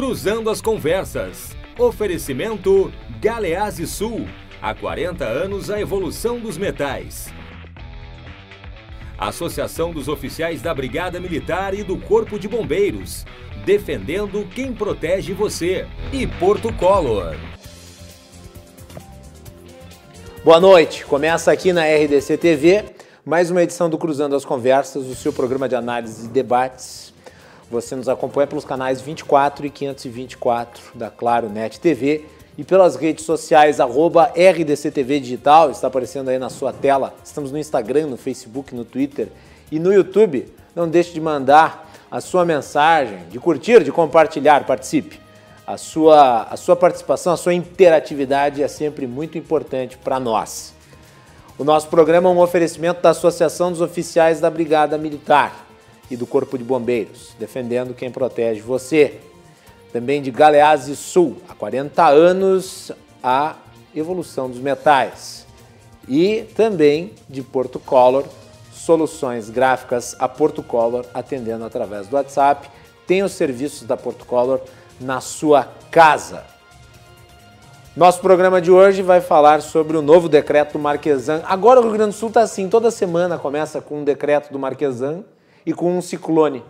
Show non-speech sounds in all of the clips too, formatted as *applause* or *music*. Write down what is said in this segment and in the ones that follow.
Cruzando as Conversas. Oferecimento Galeazzi Sul. Há 40 anos a evolução dos metais. Associação dos Oficiais da Brigada Militar e do Corpo de Bombeiros. Defendendo quem protege você. E Porto Color. Boa noite. Começa aqui na RDC TV mais uma edição do Cruzando as Conversas, o seu programa de análise e debates. Você nos acompanha pelos canais 24 e 524 da Claro Net TV e pelas redes sociais arroba RDCTV Digital, está aparecendo aí na sua tela. Estamos no Instagram, no Facebook, no Twitter e no YouTube. Não deixe de mandar a sua mensagem, de curtir, de compartilhar, participe. A sua, a sua participação, a sua interatividade é sempre muito importante para nós. O nosso programa é um oferecimento da Associação dos Oficiais da Brigada Militar e do Corpo de Bombeiros, defendendo quem protege você. Também de Galeazzi Sul, há 40 anos a evolução dos metais. E também de Porto Color, soluções gráficas a Porto Color, atendendo através do WhatsApp. Tem os serviços da Porto Color na sua casa. Nosso programa de hoje vai falar sobre o novo decreto do Marquesan. Agora o Rio Grande do Sul está assim, toda semana começa com um decreto do Marquesan e com um ciclone.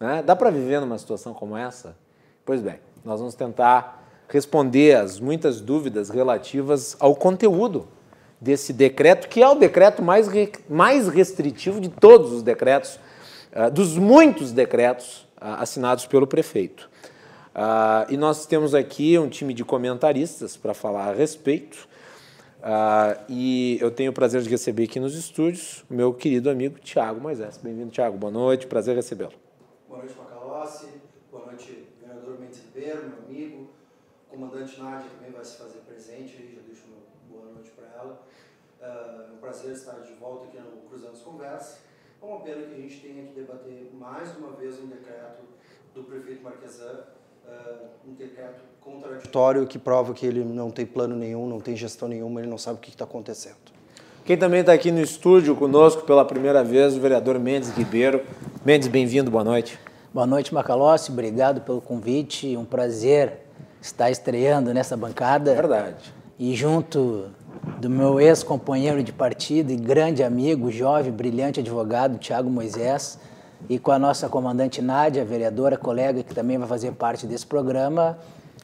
Né? Dá para viver numa situação como essa? Pois bem, nós vamos tentar responder as muitas dúvidas relativas ao conteúdo desse decreto, que é o decreto mais, mais restritivo de todos os decretos, uh, dos muitos decretos uh, assinados pelo prefeito. Uh, e nós temos aqui um time de comentaristas para falar a respeito. Uh, e eu tenho o prazer de receber aqui nos estúdios meu querido amigo Tiago Moisés. Bem-vindo, Tiago. Boa noite, prazer recebê-lo. Boa noite, Macalossi. Boa noite, vereador Mendes Ribeiro, meu amigo. Comandante Nádia também vai se fazer presente aí, já deixo uma boa noite para ela. Uh, é um prazer estar de volta aqui no Cruzando as Conversas. É uma pena que a gente tenha que debater mais uma vez um decreto do prefeito Marquesan uh, um decreto contraditório que prova que ele não tem plano nenhum, não tem gestão nenhuma, ele não sabe o que está acontecendo. Quem também está aqui no estúdio conosco pela primeira vez, o vereador Mendes Ribeiro. Mendes, bem-vindo, boa noite. Boa noite, Macalossi, obrigado pelo convite, um prazer estar estreando nessa bancada. Verdade. E junto do meu ex-companheiro de partido e grande amigo, jovem, brilhante advogado, Tiago Moisés, e com a nossa comandante Nádia, vereadora, colega, que também vai fazer parte desse programa.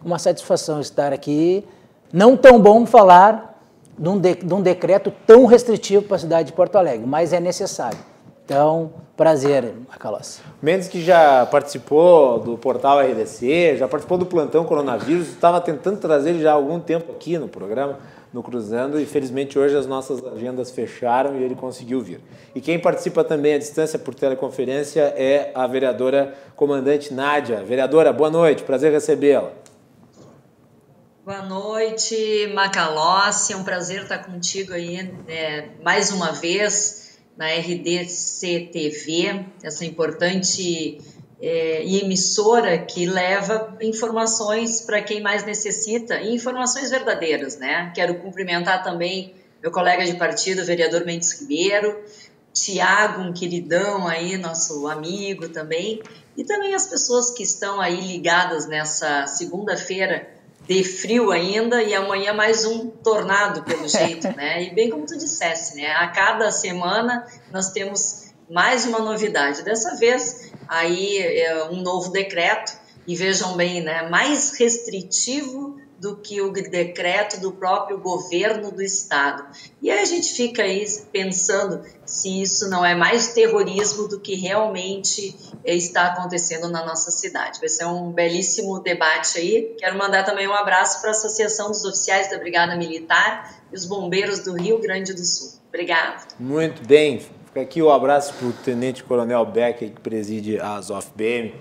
Uma satisfação estar aqui. Não tão bom falar de um, de, de um decreto tão restritivo para a cidade de Porto Alegre, mas é necessário. Então, prazer, Macalossi. Mendes que já participou do portal RDC, já participou do plantão coronavírus, estava tentando trazer já há algum tempo aqui no programa no Cruzando e felizmente hoje as nossas agendas fecharam e ele conseguiu vir. E quem participa também à distância por teleconferência é a vereadora comandante Nádia. Vereadora, boa noite, prazer recebê-la. Boa noite, Macalossi, é um prazer estar contigo aí é, mais uma vez na RDC TV, essa importante é, emissora que leva informações para quem mais necessita e informações verdadeiras, né? Quero cumprimentar também meu colega de partido, vereador Mendes Ribeiro, Tiago, um queridão aí, nosso amigo também, e também as pessoas que estão aí ligadas nessa segunda-feira de frio ainda e amanhã mais um tornado pelo *laughs* jeito, né? E bem como tu dissesse, né? A cada semana nós temos mais uma novidade. Dessa vez aí é, um novo decreto e vejam bem, né, mais restritivo do que o decreto do próprio governo do estado. E aí a gente fica aí pensando se isso não é mais terrorismo do que realmente está acontecendo na nossa cidade. Vai ser um belíssimo debate aí. Quero mandar também um abraço para a Associação dos Oficiais da Brigada Militar e os Bombeiros do Rio Grande do Sul. Obrigado. Muito bem. Fica aqui o um abraço para o Tenente Coronel Beck, que preside a ZOF-BM.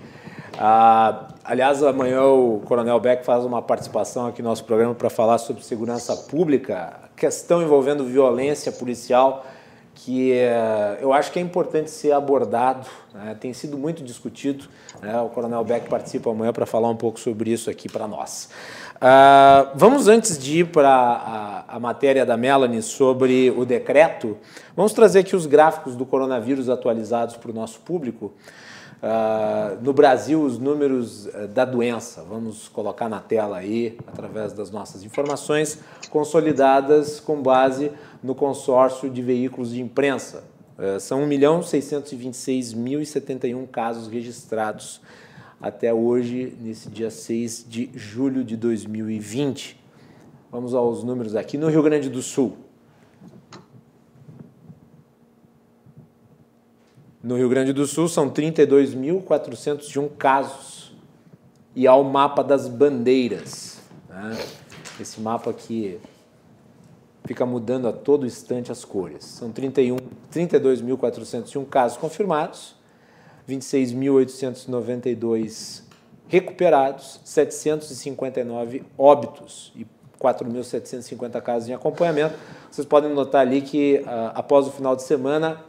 Ah, aliás, amanhã o Coronel Beck faz uma participação aqui no nosso programa para falar sobre segurança pública, questão envolvendo violência policial, que é, eu acho que é importante ser abordado, né? tem sido muito discutido. Né? O Coronel Beck participa amanhã para falar um pouco sobre isso aqui para nós. Uh, vamos, antes de ir para a, a, matéria da Melanie sobre o decreto, vamos trazer aqui os gráficos do coronavírus atualizados para o nosso público. Uh, no Brasil, os números uh, da doença, vamos colocar na tela aí, através das nossas informações consolidadas com base no consórcio de veículos de imprensa. Uh, são 1.626.071 casos registrados até hoje, nesse dia 6 de julho de 2020. Vamos aos números aqui. No Rio Grande do Sul, No Rio Grande do Sul são 32.401 casos. E há o mapa das bandeiras. Né? Esse mapa aqui fica mudando a todo instante as cores. São 32.401 casos confirmados, 26.892 recuperados, 759 óbitos e 4.750 casos em acompanhamento. Vocês podem notar ali que uh, após o final de semana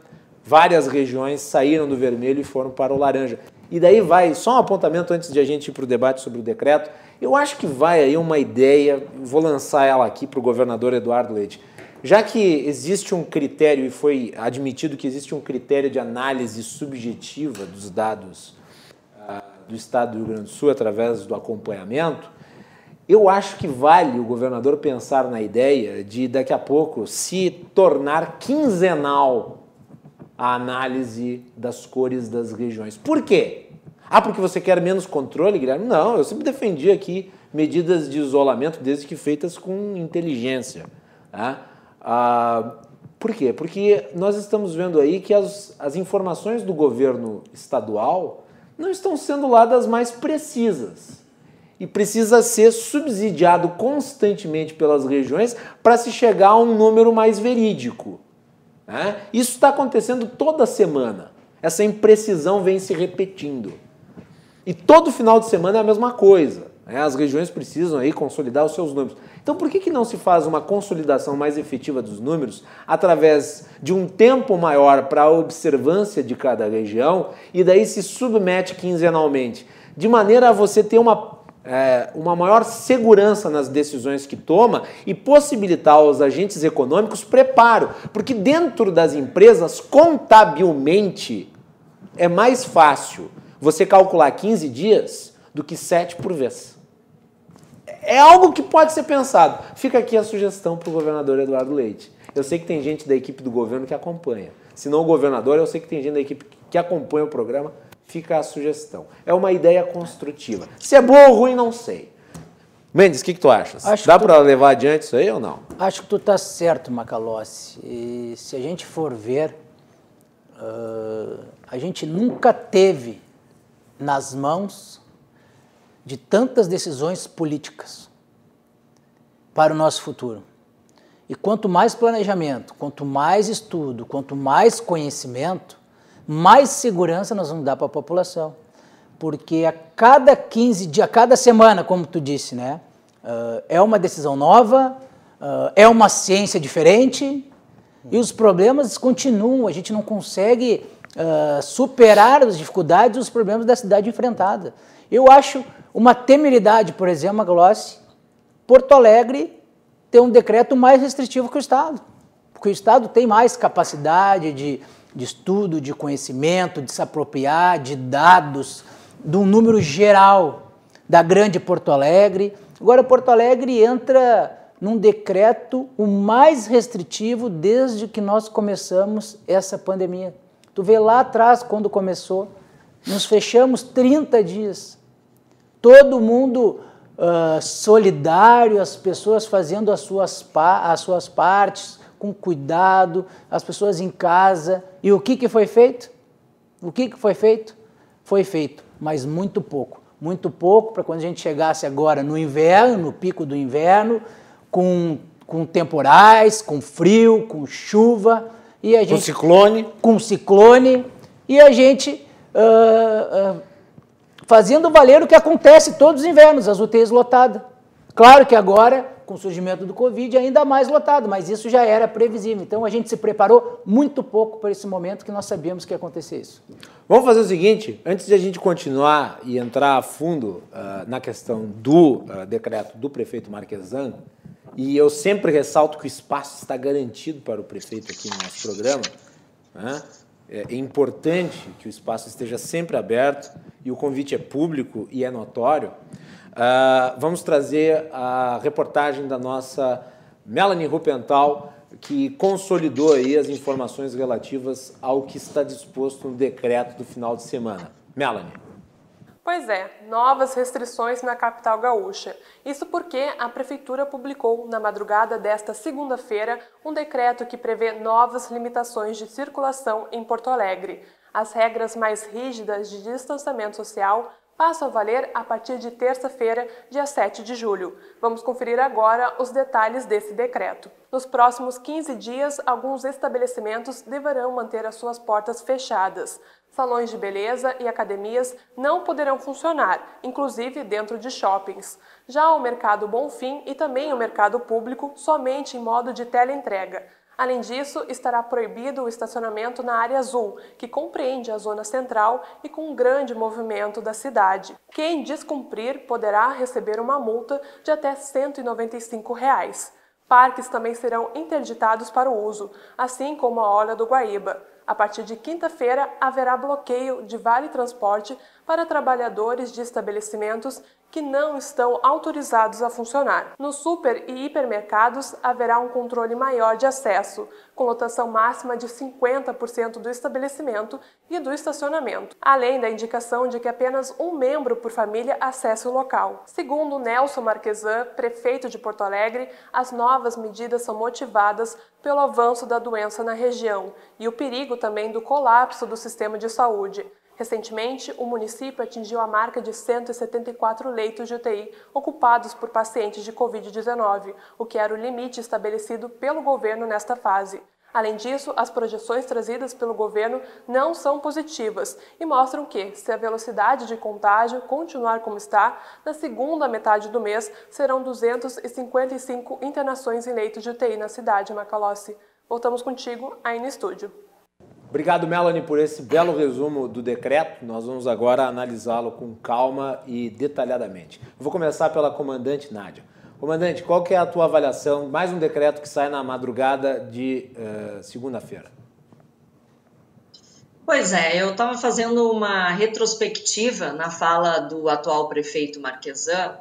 várias regiões saíram do vermelho e foram para o laranja. E daí vai, só um apontamento antes de a gente ir para o debate sobre o decreto, eu acho que vai aí uma ideia, vou lançar ela aqui para o governador Eduardo Leite. Já que existe um critério, e foi admitido que existe um critério de análise subjetiva dos dados uh, do Estado do Rio Grande do Sul através do acompanhamento, eu acho que vale o governador pensar na ideia de daqui a pouco se tornar quinzenal a análise das cores das regiões. Por quê? Ah, porque você quer menos controle, Guilherme? Não, eu sempre defendi aqui medidas de isolamento, desde que feitas com inteligência. Tá? Ah, por quê? Porque nós estamos vendo aí que as, as informações do governo estadual não estão sendo lá das mais precisas. E precisa ser subsidiado constantemente pelas regiões para se chegar a um número mais verídico. Né? Isso está acontecendo toda semana. Essa imprecisão vem se repetindo. E todo final de semana é a mesma coisa. Né? As regiões precisam aí consolidar os seus números. Então por que, que não se faz uma consolidação mais efetiva dos números através de um tempo maior para a observância de cada região e daí se submete quinzenalmente? De maneira a você ter uma é, uma maior segurança nas decisões que toma e possibilitar aos agentes econômicos preparo, porque dentro das empresas, contabilmente, é mais fácil você calcular 15 dias do que 7 por vez. É algo que pode ser pensado. Fica aqui a sugestão para o governador Eduardo Leite. Eu sei que tem gente da equipe do governo que acompanha. Se não o governador, eu sei que tem gente da equipe que acompanha o programa Fica a sugestão. É uma ideia construtiva. Se é boa ou ruim, não sei. Mendes, o que, que, tu achas? Acho Dá tu... para levar adiante isso aí ou não? Acho que tu está certo, Macalossi. E se a gente for ver, uh, a gente nunca teve nas mãos de tantas decisões políticas para o nosso futuro. E quanto mais planejamento, quanto mais estudo, quanto mais conhecimento, mais segurança nós vamos dar para a população. Porque a cada 15 dias, a cada semana, como tu disse, né, uh, é uma decisão nova, uh, é uma ciência diferente e os problemas continuam. A gente não consegue uh, superar as dificuldades e os problemas da cidade enfrentada. Eu acho uma temeridade, por exemplo, a Gloss, Porto Alegre ter um decreto mais restritivo que o Estado. Porque o Estado tem mais capacidade de de estudo, de conhecimento, de se apropriar de dados, de um número geral da grande Porto Alegre. Agora, Porto Alegre entra num decreto o mais restritivo desde que nós começamos essa pandemia. Tu vê lá atrás, quando começou, nos fechamos 30 dias. Todo mundo uh, solidário, as pessoas fazendo as suas, as suas partes, com cuidado, as pessoas em casa. E o que, que foi feito? O que, que foi feito? Foi feito, mas muito pouco. Muito pouco para quando a gente chegasse agora no inverno, no pico do inverno, com, com temporais, com frio, com chuva. E a gente, com ciclone. Com ciclone. E a gente uh, uh, fazendo valer o que acontece todos os invernos, as UTIs lotadas. Claro que agora com o surgimento do Covid, ainda mais lotado, mas isso já era previsível. Então a gente se preparou muito pouco para esse momento que nós sabíamos que ia acontecer isso. Vamos fazer o seguinte, antes de a gente continuar e entrar a fundo uh, na questão do uh, decreto do prefeito Marquesan, e eu sempre ressalto que o espaço está garantido para o prefeito aqui no nosso programa, né? é, é importante que o espaço esteja sempre aberto e o convite é público e é notório. Uh, vamos trazer a reportagem da nossa Melanie Rupental, que consolidou aí as informações relativas ao que está disposto no decreto do final de semana. Melanie. Pois é, novas restrições na capital gaúcha. Isso porque a Prefeitura publicou, na madrugada desta segunda-feira, um decreto que prevê novas limitações de circulação em Porto Alegre. As regras mais rígidas de distanciamento social passam a valer a partir de terça-feira, dia 7 de julho. Vamos conferir agora os detalhes desse decreto. Nos próximos 15 dias, alguns estabelecimentos deverão manter as suas portas fechadas. Salões de beleza e academias não poderão funcionar, inclusive dentro de shoppings. Já o mercado Bonfim e também o mercado público somente em modo de teleentrega. Além disso, estará proibido o estacionamento na área azul, que compreende a zona central e com um grande movimento da cidade. Quem descumprir poderá receber uma multa de até 195 reais. Parques também serão interditados para o uso, assim como a Orla do Guaíba. A partir de quinta-feira, haverá bloqueio de vale transporte para trabalhadores de estabelecimentos que não estão autorizados a funcionar. Nos super e hipermercados haverá um controle maior de acesso, com lotação máxima de 50% do estabelecimento e do estacionamento, além da indicação de que apenas um membro por família acesse o local. Segundo Nelson Marquesan, prefeito de Porto Alegre, as novas medidas são motivadas pelo avanço da doença na região e o perigo também do colapso do sistema de saúde. Recentemente, o município atingiu a marca de 174 leitos de UTI ocupados por pacientes de Covid-19, o que era o limite estabelecido pelo governo nesta fase. Além disso, as projeções trazidas pelo governo não são positivas e mostram que, se a velocidade de contágio continuar como está, na segunda metade do mês serão 255 internações em leitos de UTI na cidade, Macalossi. Voltamos contigo aí no estúdio. Obrigado, Melanie, por esse belo resumo do decreto. Nós vamos agora analisá-lo com calma e detalhadamente. Vou começar pela comandante Nádia. Comandante, qual que é a tua avaliação? Mais um decreto que sai na madrugada de uh, segunda-feira. Pois é, eu estava fazendo uma retrospectiva na fala do atual prefeito Marquesan,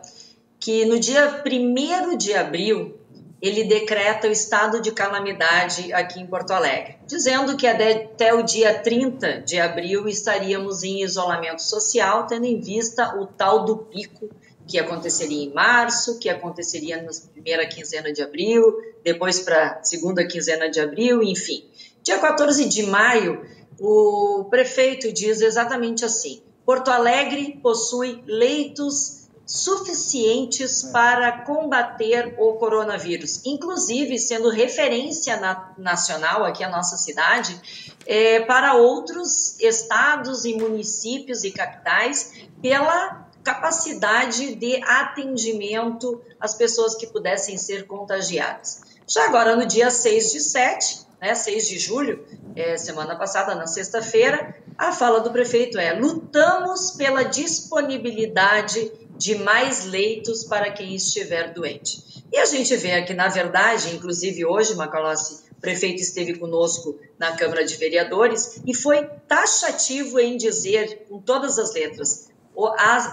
que no dia 1 de abril ele decreta o estado de calamidade aqui em Porto Alegre, dizendo que até o dia 30 de abril estaríamos em isolamento social, tendo em vista o tal do pico que aconteceria em março, que aconteceria na primeira quinzena de abril, depois para segunda quinzena de abril, enfim. Dia 14 de maio, o prefeito diz exatamente assim: Porto Alegre possui leitos suficientes para combater o coronavírus, inclusive sendo referência na, nacional aqui a nossa cidade é, para outros estados e municípios e capitais pela capacidade de atendimento às pessoas que pudessem ser contagiadas. Já agora no dia 6 de 7, né, 6 de julho, é, semana passada, na sexta-feira, a fala do prefeito é: lutamos pela disponibilidade de mais leitos para quem estiver doente. E a gente vê aqui, na verdade, inclusive hoje, Macalossi, o prefeito esteve conosco na Câmara de Vereadores e foi taxativo em dizer, com todas as letras,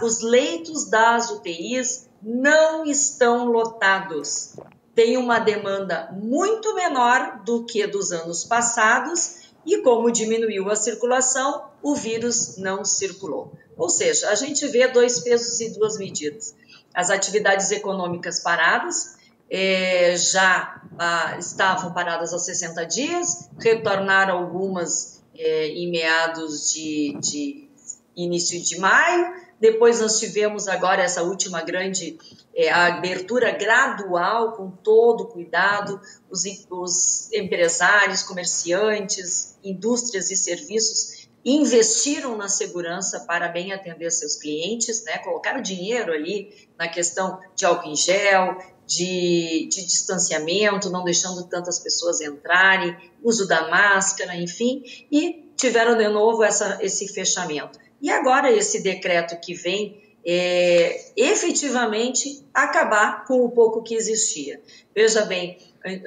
os leitos das UTIs não estão lotados. Tem uma demanda muito menor do que dos anos passados e como diminuiu a circulação, o vírus não circulou. Ou seja, a gente vê dois pesos e duas medidas. As atividades econômicas paradas, é, já ah, estavam paradas há 60 dias, retornaram algumas é, em meados de, de, início de maio. Depois nós tivemos agora essa última grande é, abertura gradual, com todo cuidado, os, os empresários, comerciantes, indústrias e serviços investiram na segurança para bem atender seus clientes, né? colocaram dinheiro ali na questão de álcool em gel, de, de distanciamento, não deixando tantas pessoas entrarem, uso da máscara, enfim, e tiveram de novo essa, esse fechamento. E agora esse decreto que vem é, efetivamente acabar com o pouco que existia. Veja bem,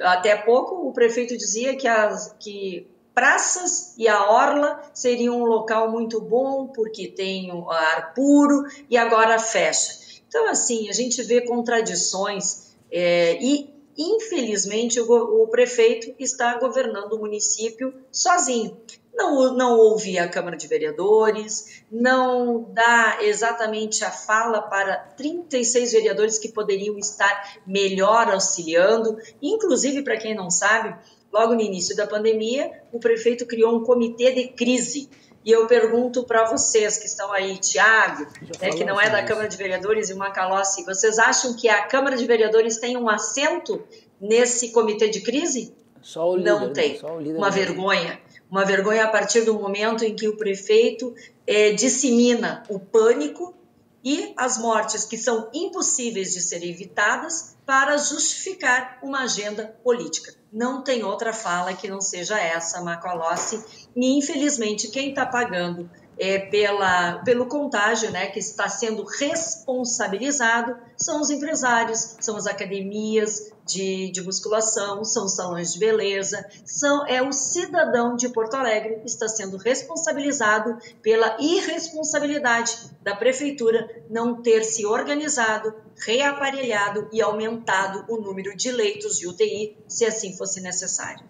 até pouco o prefeito dizia que, as, que praças e a orla seriam um local muito bom porque tem o ar puro e agora fecha. Então, assim, a gente vê contradições é, e, infelizmente, o, o prefeito está governando o município sozinho não, não ouve a Câmara de Vereadores, não dá exatamente a fala para 36 vereadores que poderiam estar melhor auxiliando. Inclusive, para quem não sabe, logo no início da pandemia, o prefeito criou um comitê de crise. E eu pergunto para vocês que estão aí, Tiago, né, que não é da Câmara de Vereadores, e Macalossi, vocês acham que a Câmara de Vereadores tem um assento nesse comitê de crise? Só o líder, não tem. Só o líder Uma vergonha. Uma vergonha a partir do momento em que o prefeito é, dissemina o pânico e as mortes que são impossíveis de serem evitadas para justificar uma agenda política. Não tem outra fala que não seja essa, Macalossi. E, infelizmente, quem está pagando é, pela, pelo contágio, né, que está sendo responsabilizado, são os empresários, são as academias de, de musculação, são os salões de beleza, são, é o cidadão de Porto Alegre que está sendo responsabilizado pela irresponsabilidade da prefeitura não ter se organizado, reaparelhado e aumentado o número de leitos de UTI, se assim fosse necessário.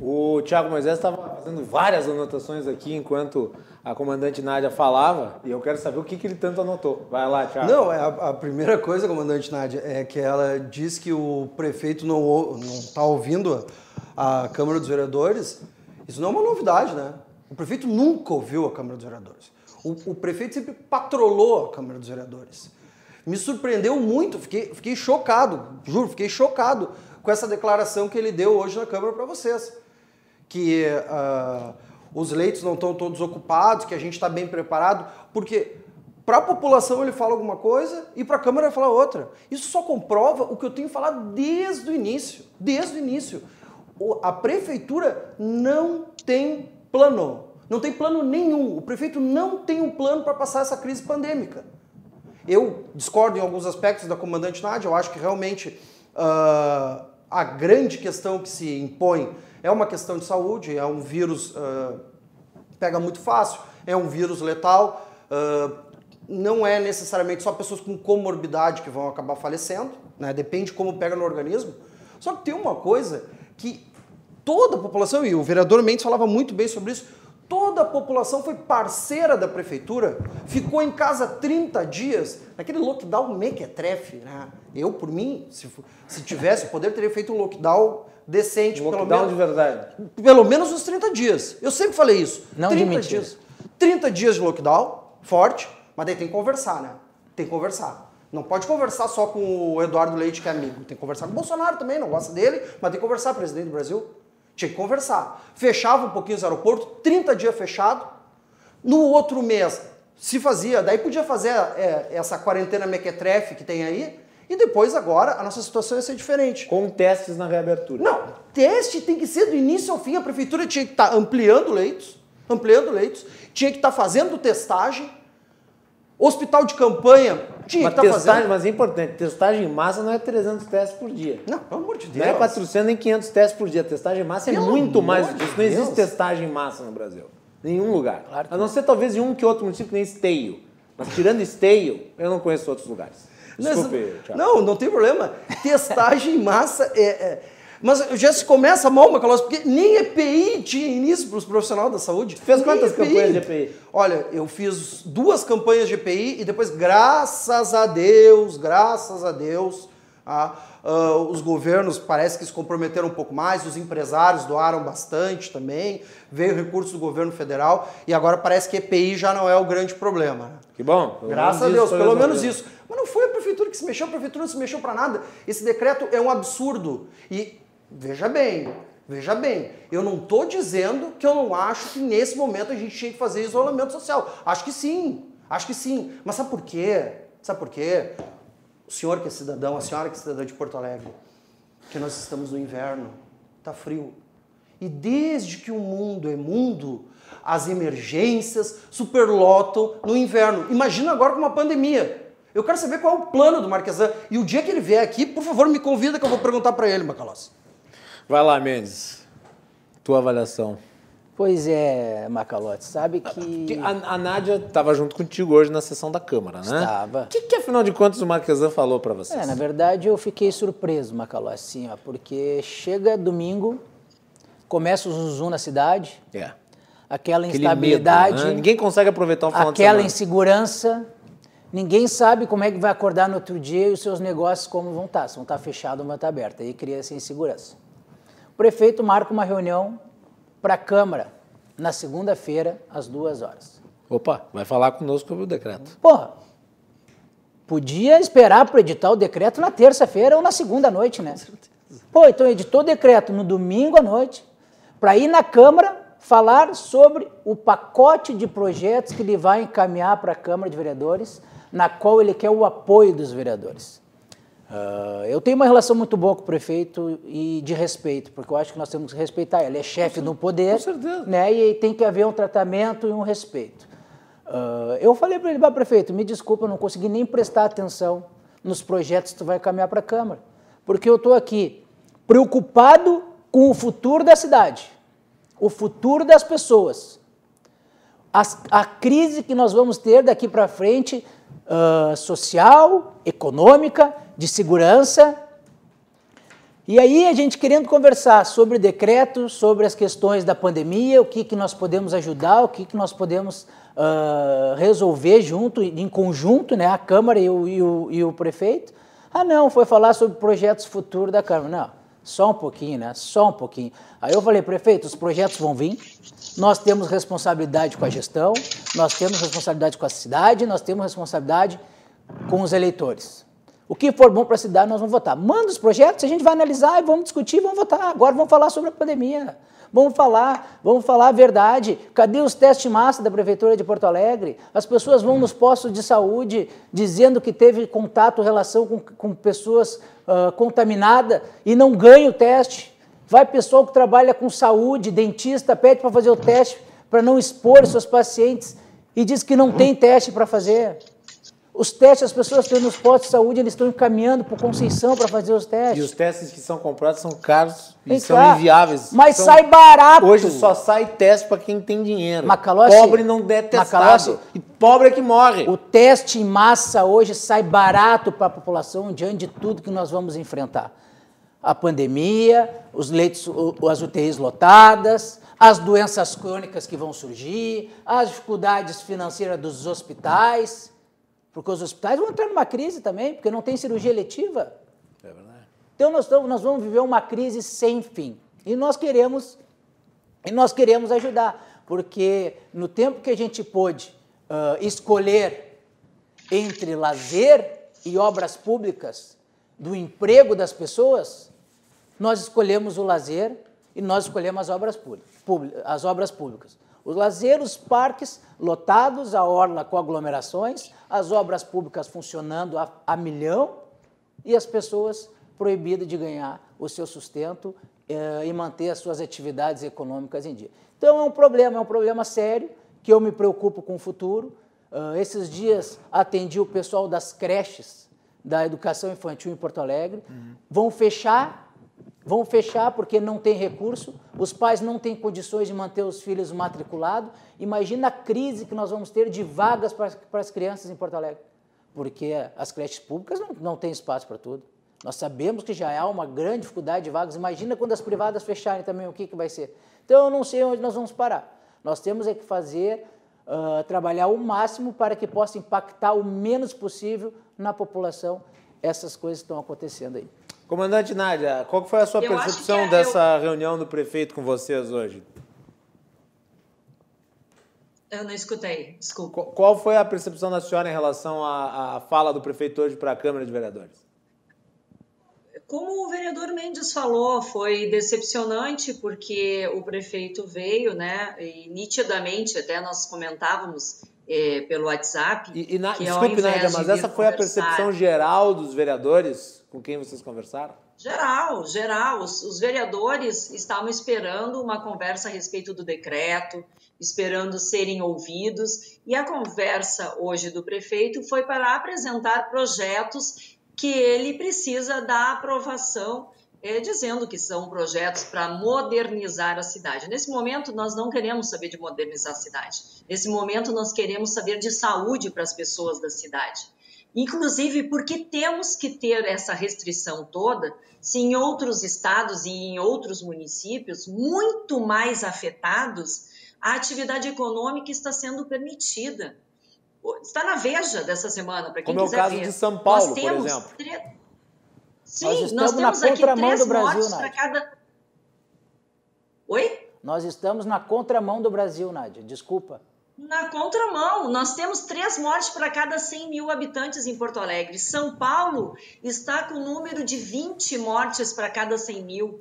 O Tiago Moisés estava fazendo várias anotações aqui enquanto a comandante Nádia falava e eu quero saber o que, que ele tanto anotou. Vai lá, Tiago. Não, é a, a, primeira coisa, comandante Nádia, é que ela diz que o prefeito não está ouvindo a Câmara dos Vereadores. Isso não é uma novidade, né? O prefeito nunca ouviu a Câmara dos Vereadores. O, o prefeito sempre patrolou a Câmara dos Vereadores. Me surpreendeu muito, fiquei, fiquei chocado, juro, fiquei chocado com essa declaração que ele deu hoje na Câmara para vocês que uh, os leitos não estão todos ocupados, que a gente está bem preparado, porque para a população ele fala alguma coisa e para a Câmara ele fala outra. Isso só comprova o que eu tenho falado desde o início. Desde o início. A prefeitura não tem plano. Não tem plano nenhum. O prefeito não tem um plano para passar essa crise pandêmica. Eu discordo em alguns aspectos da comandante Nádia. Eu acho que realmente uh, a grande questão que se impõe é uma questão de saúde, é um vírus uh, pega muito fácil, é um vírus letal, uh, não é necessariamente só pessoas com comorbidade que vão acabar falecendo, né? depende de como pega no organismo. Só que tem uma coisa que toda a população, e o vereador Mendes falava muito bem sobre isso, toda a população foi parceira da prefeitura, ficou em casa 30 dias, naquele lockdown mequetrefe, né? Eu, por mim, se, se tivesse o poder, teria feito um lockdown decente, um pelo menos. de verdade. Pelo menos uns 30 dias. Eu sempre falei isso. Não 30 de dias. 30 dias de lockdown, forte, mas daí tem que conversar, né? Tem que conversar. Não pode conversar só com o Eduardo Leite, que é amigo. Tem que conversar com o Bolsonaro também, não gosta dele, mas tem que conversar, presidente do Brasil. Tinha que conversar. Fechava um pouquinho os aeroportos, 30 dias fechado. No outro mês, se fazia, daí podia fazer é, essa quarentena mequetrefe que tem aí, e depois, agora, a nossa situação ia ser diferente. Com testes na reabertura. Não, teste tem que ser do início ao fim. A prefeitura tinha que estar tá ampliando leitos, ampliando leitos, tinha que estar tá fazendo testagem. Hospital de campanha tinha mas que estar tá fazendo. Mas é importante, testagem em massa não é 300 testes por dia. Não, pelo amor de Deus. Não é 400 nem 500 testes por dia. Testagem em massa é pelo muito mais do que isso. Não existe testagem em massa no Brasil. Nenhum lugar. Claro a não ser talvez em um que outro município, que nem Esteio. Mas tirando Esteio, eu não conheço outros lugares. Desculpe, não, não tem problema. Testagem em massa é, é, Mas já se começa mal, Macalós, porque nem EPI tinha início para os profissionais da saúde. Fez quantas EPI. campanhas de EPI? Olha, eu fiz duas campanhas de EPI e depois, graças a Deus, graças a Deus, a, uh, os governos parece que se comprometeram um pouco mais, os empresários doaram bastante também, veio recurso do governo federal e agora parece que EPI já não é o grande problema. Que bom. Graças a Deus, pelo menos isso. Mas não foi a prefeitura que se mexeu, a prefeitura não se mexeu para nada. Esse decreto é um absurdo. E veja bem, veja bem, eu não estou dizendo que eu não acho que nesse momento a gente tinha que fazer isolamento social. Acho que sim, acho que sim. Mas sabe por quê? Sabe por quê? O senhor que é cidadão, a senhora que é cidadã de Porto Alegre, que nós estamos no inverno, está frio. E desde que o mundo é mundo, as emergências superlotam no inverno. Imagina agora com uma pandemia. Eu quero saber qual é o plano do Marquesan. E o dia que ele vier aqui, por favor, me convida que eu vou perguntar para ele, Macalossi. Vai lá, Mendes. Tua avaliação. Pois é, Macalote, sabe que... A, a Nádia estava junto contigo hoje na sessão da Câmara, né? Estava. O que, que, afinal de contas, o Marquesan falou para vocês? É, na verdade, eu fiquei surpreso, Macalote, assim, ó, porque chega domingo, começa o -zum na cidade, é. aquela instabilidade... Medo, né? Ninguém consegue aproveitar um final Aquela insegurança, ninguém sabe como é que vai acordar no outro dia e os seus negócios como vão estar, se vão estar fechados ou vão estar abertos, aí cria essa insegurança. O prefeito marca uma reunião para a Câmara na segunda-feira, às duas horas. Opa, vai falar conosco sobre o decreto. Porra, podia esperar para editar o decreto na terça-feira ou na segunda noite, né? Pô, então editou o decreto no domingo à noite, para ir na Câmara falar sobre o pacote de projetos que ele vai encaminhar para a Câmara de Vereadores, na qual ele quer o apoio dos vereadores. Uh, eu tenho uma relação muito boa com o prefeito e de respeito, porque eu acho que nós temos que respeitar. Ele é chefe do poder, com certeza. né? E tem que haver um tratamento e um respeito. Uh, eu falei para ele, prefeito, me desculpa, eu não consegui nem prestar atenção nos projetos que tu vai caminhar para a Câmara, porque eu estou aqui preocupado com o futuro da cidade, o futuro das pessoas, a, a crise que nós vamos ter daqui para frente, uh, social, econômica de segurança. E aí a gente querendo conversar sobre decreto, sobre as questões da pandemia, o que, que nós podemos ajudar, o que, que nós podemos uh, resolver junto, em conjunto, né, a Câmara e o, e, o, e o prefeito. Ah, não, foi falar sobre projetos futuros da Câmara. Não, só um pouquinho, né? Só um pouquinho. Aí eu falei, prefeito, os projetos vão vir, nós temos responsabilidade com a gestão, nós temos responsabilidade com a cidade, nós temos responsabilidade com os eleitores. O que for bom para a cidade, nós vamos votar. Manda os projetos, a gente vai analisar e vamos discutir, vamos votar. Agora vamos falar sobre a pandemia. Vamos falar, vamos falar a verdade. Cadê os testes massa da Prefeitura de Porto Alegre? As pessoas vão nos postos de saúde dizendo que teve contato, relação com, com pessoas uh, contaminadas e não ganha o teste. Vai pessoal que trabalha com saúde, dentista, pede para fazer o teste para não expor seus pacientes e diz que não tem teste para fazer. Os testes, as pessoas têm nos postos de saúde, eles estão encaminhando para Conceição para fazer os testes. E os testes que são comprados são caros e são inviáveis. Mas são... sai barato. Hoje só sai teste para quem tem dinheiro. Macalossi, pobre não der testado. Macalossi, e pobre é que morre. O teste em massa hoje sai barato para a população diante de tudo que nós vamos enfrentar. A pandemia, os leitos, as UTIs lotadas, as doenças crônicas que vão surgir, as dificuldades financeiras dos hospitais porque os hospitais vão entrar numa crise também, porque não tem cirurgia eletiva. É verdade. Então nós, estamos, nós vamos viver uma crise sem fim. E nós queremos, e nós queremos ajudar, porque no tempo que a gente pôde uh, escolher entre lazer e obras públicas do emprego das pessoas, nós escolhemos o lazer e nós escolhemos as obras públicas. As obras públicas. Os lazer, os parques lotados, a orla com aglomerações, as obras públicas funcionando a, a milhão e as pessoas proibidas de ganhar o seu sustento eh, e manter as suas atividades econômicas em dia. Então é um problema, é um problema sério que eu me preocupo com o futuro. Uh, esses dias atendi o pessoal das creches da educação infantil em Porto Alegre. Uhum. Vão fechar vão fechar porque não tem recurso, os pais não têm condições de manter os filhos matriculados. Imagina a crise que nós vamos ter de vagas para, para as crianças em Porto Alegre, porque as creches públicas não, não têm espaço para tudo. Nós sabemos que já há uma grande dificuldade de vagas. Imagina quando as privadas fecharem também, o que, que vai ser? Então, eu não sei onde nós vamos parar. Nós temos é que fazer, uh, trabalhar o máximo para que possa impactar o menos possível na população essas coisas que estão acontecendo aí. Comandante Nádia, qual foi a sua eu percepção é, dessa eu... reunião do prefeito com vocês hoje? Eu não escutei, desculpa. Qual foi a percepção da senhora em relação à, à fala do prefeito hoje para a Câmara de Vereadores? Como o vereador Mendes falou, foi decepcionante porque o prefeito veio, né, e nitidamente até nós comentávamos é, pelo WhatsApp. E, e na, desculpe, Nádia, mas essa foi a percepção geral dos vereadores com quem vocês conversaram? Geral, geral. Os, os, vereadores estavam esperando uma conversa a respeito do decreto, esperando serem ouvidos, e a conversa hoje do prefeito foi para apresentar projetos que ele precisa da aprovação é, dizendo que são projetos para modernizar a cidade. Nesse momento, nós não queremos saber de modernizar a cidade. Nesse momento, nós queremos saber de saúde para as pessoas da cidade. Inclusive, porque temos que ter essa restrição toda se em outros estados e em outros municípios muito mais afetados a atividade econômica está sendo permitida. Está na Veja dessa semana, para quem Como quiser é o caso ver. de São Paulo, por exemplo. Sim, Nós nós, estamos temos na aqui contramão três do Brasil, mortes para cada. Oi? Nós estamos na contramão do Brasil, Nádia. Desculpa. Na contramão, nós temos três mortes para cada 100 mil habitantes em Porto Alegre. São Paulo está com o número de 20 mortes para cada 100 mil.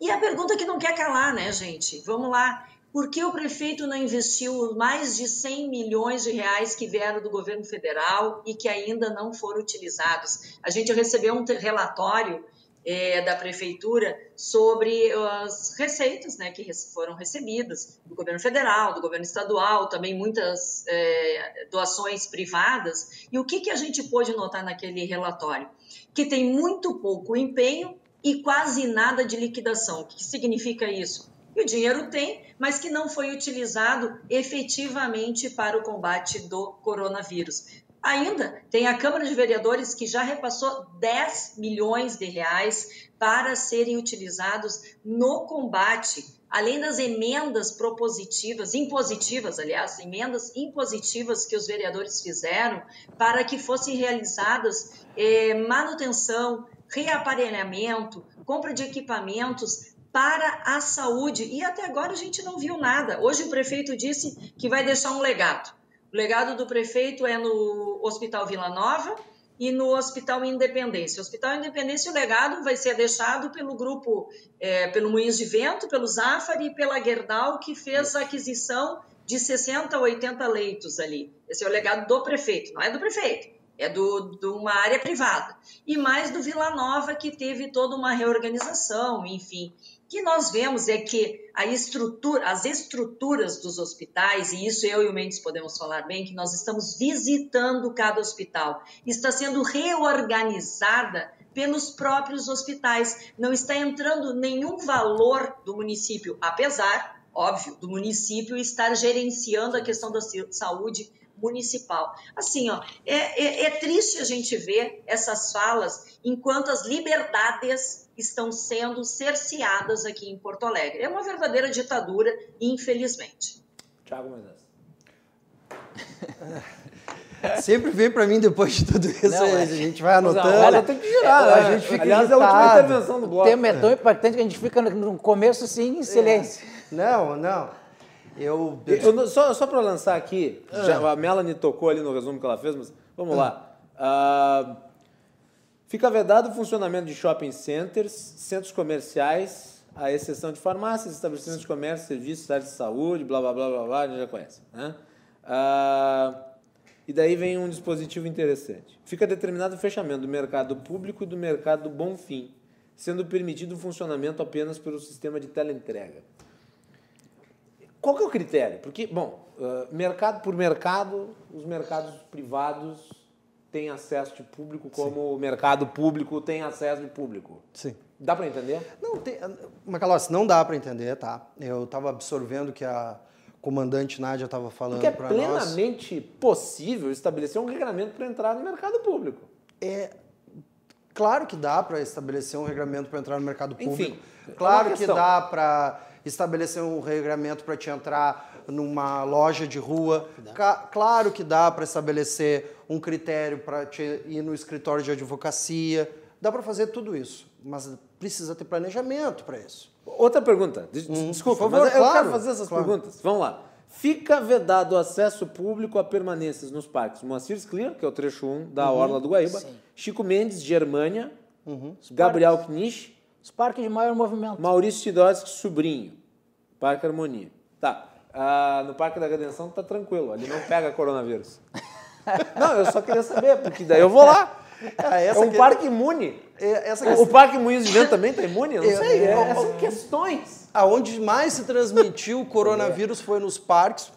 E a pergunta que não quer calar, né, gente? Vamos lá. Por que o prefeito não investiu mais de 100 milhões de reais que vieram do governo federal e que ainda não foram utilizados? A gente recebeu um relatório eh, da prefeitura sobre as receitas né, que foram recebidas do governo federal, do governo estadual, também muitas eh, doações privadas. E o que, que a gente pôde notar naquele relatório? Que tem muito pouco empenho e quase nada de liquidação. O que significa isso? Que o dinheiro tem, mas que não foi utilizado efetivamente para o combate do coronavírus. Ainda tem a Câmara de Vereadores que já repassou 10 milhões de reais para serem utilizados no combate, além das emendas propositivas, impositivas, aliás, emendas impositivas que os vereadores fizeram para que fossem realizadas eh, manutenção, reaparelhamento, compra de equipamentos para a saúde. E até agora a gente não viu nada. Hoje o prefeito disse que vai deixar um legado. O legado do prefeito é no Hospital Vila Nova e no Hospital Independência. O Hospital Independência, o legado vai ser deixado pelo grupo, é, pelo Moinhos de Vento, pelo Zafari e pela Gerdau, que fez a aquisição de 60 a 80 leitos ali. Esse é o legado do prefeito, não é do prefeito é do, de uma área privada. E mais do Vila Nova, que teve toda uma reorganização, enfim. O que nós vemos é que a estrutura, as estruturas dos hospitais, e isso eu e o Mendes podemos falar bem, que nós estamos visitando cada hospital, está sendo reorganizada pelos próprios hospitais. Não está entrando nenhum valor do município, apesar, óbvio, do município estar gerenciando a questão da saúde municipal. Assim, ó, é, é, é, triste a gente ver essas falas enquanto as liberdades estão sendo cerceadas aqui em Porto Alegre. É uma verdadeira ditadura, infelizmente. Tiago Moisés. *laughs* Sempre vem para mim depois de tudo isso, Não, a é- gente vai anotando. Olha, tem que girar, É, a né? gente fica Aliás, é a última intervenção do O bloco. tema é tão impactante que a gente fica no- começo assim em silêncio. Não, não. Eu, Eu só só para lançar aqui, já, a Melanie tocou ali no resumo que ela fez, mas vamos lá. Ah, fica vedado o funcionamento de shopping centers, centros comerciais, à exceção de farmácias, estabelecimentos de comércio, serviços, áreas de saúde, blá, blá, blá, blá, blá, a gente já conhece. Né? Ah, e daí vem um dispositivo interessante. Fica determinado o fechamento do mercado público e do mercado bom fim, sendo permitido o funcionamento apenas pelo sistema de teleentrega. Qual que é o critério? Porque, bom, uh, mercado por mercado, os mercados privados têm acesso de público como o mercado público tem acesso de público. Sim. Dá para entender? Não, tem, Macalossi, não dá para entender, tá? Eu estava absorvendo o que a comandante Nádia estava falando Porque é para nós. plenamente possível estabelecer um regulamento para entrar no mercado público. É claro que dá para estabelecer um regulamento para entrar no mercado Enfim, público. é uma claro que questão. dá para estabelecer um regulamento para te entrar numa loja de rua. Claro que dá para estabelecer um critério para te ir no escritório de advocacia. Dá para fazer tudo isso, mas precisa ter planejamento para isso. Outra pergunta. Des- Desculpa, por favor, mas eu claro, quero fazer essas claro. perguntas. Vamos lá. Fica vedado o acesso público a permanências nos parques Moacir Clear, que é o trecho 1 da Uhum. Orla do Guaíba, Sim. Chico Mendes, Germânia, Gabriel Knisch, Os parques de maior movimento. Maurício Tidowski, sobrinho. Parque Harmonia. Tá. Ah, no Parque da Redenção tá tranquilo, ali não pega coronavírus. *laughs* não, eu só queria saber, porque daí eu vou lá. Ah, É essa um que- parque imune. É, essa O questão- Parque Moinhos de Vento também tá imune? Eu não Eu- sei. é, é- são questões. Aonde mais se transmitiu o coronavírus foi nos parques.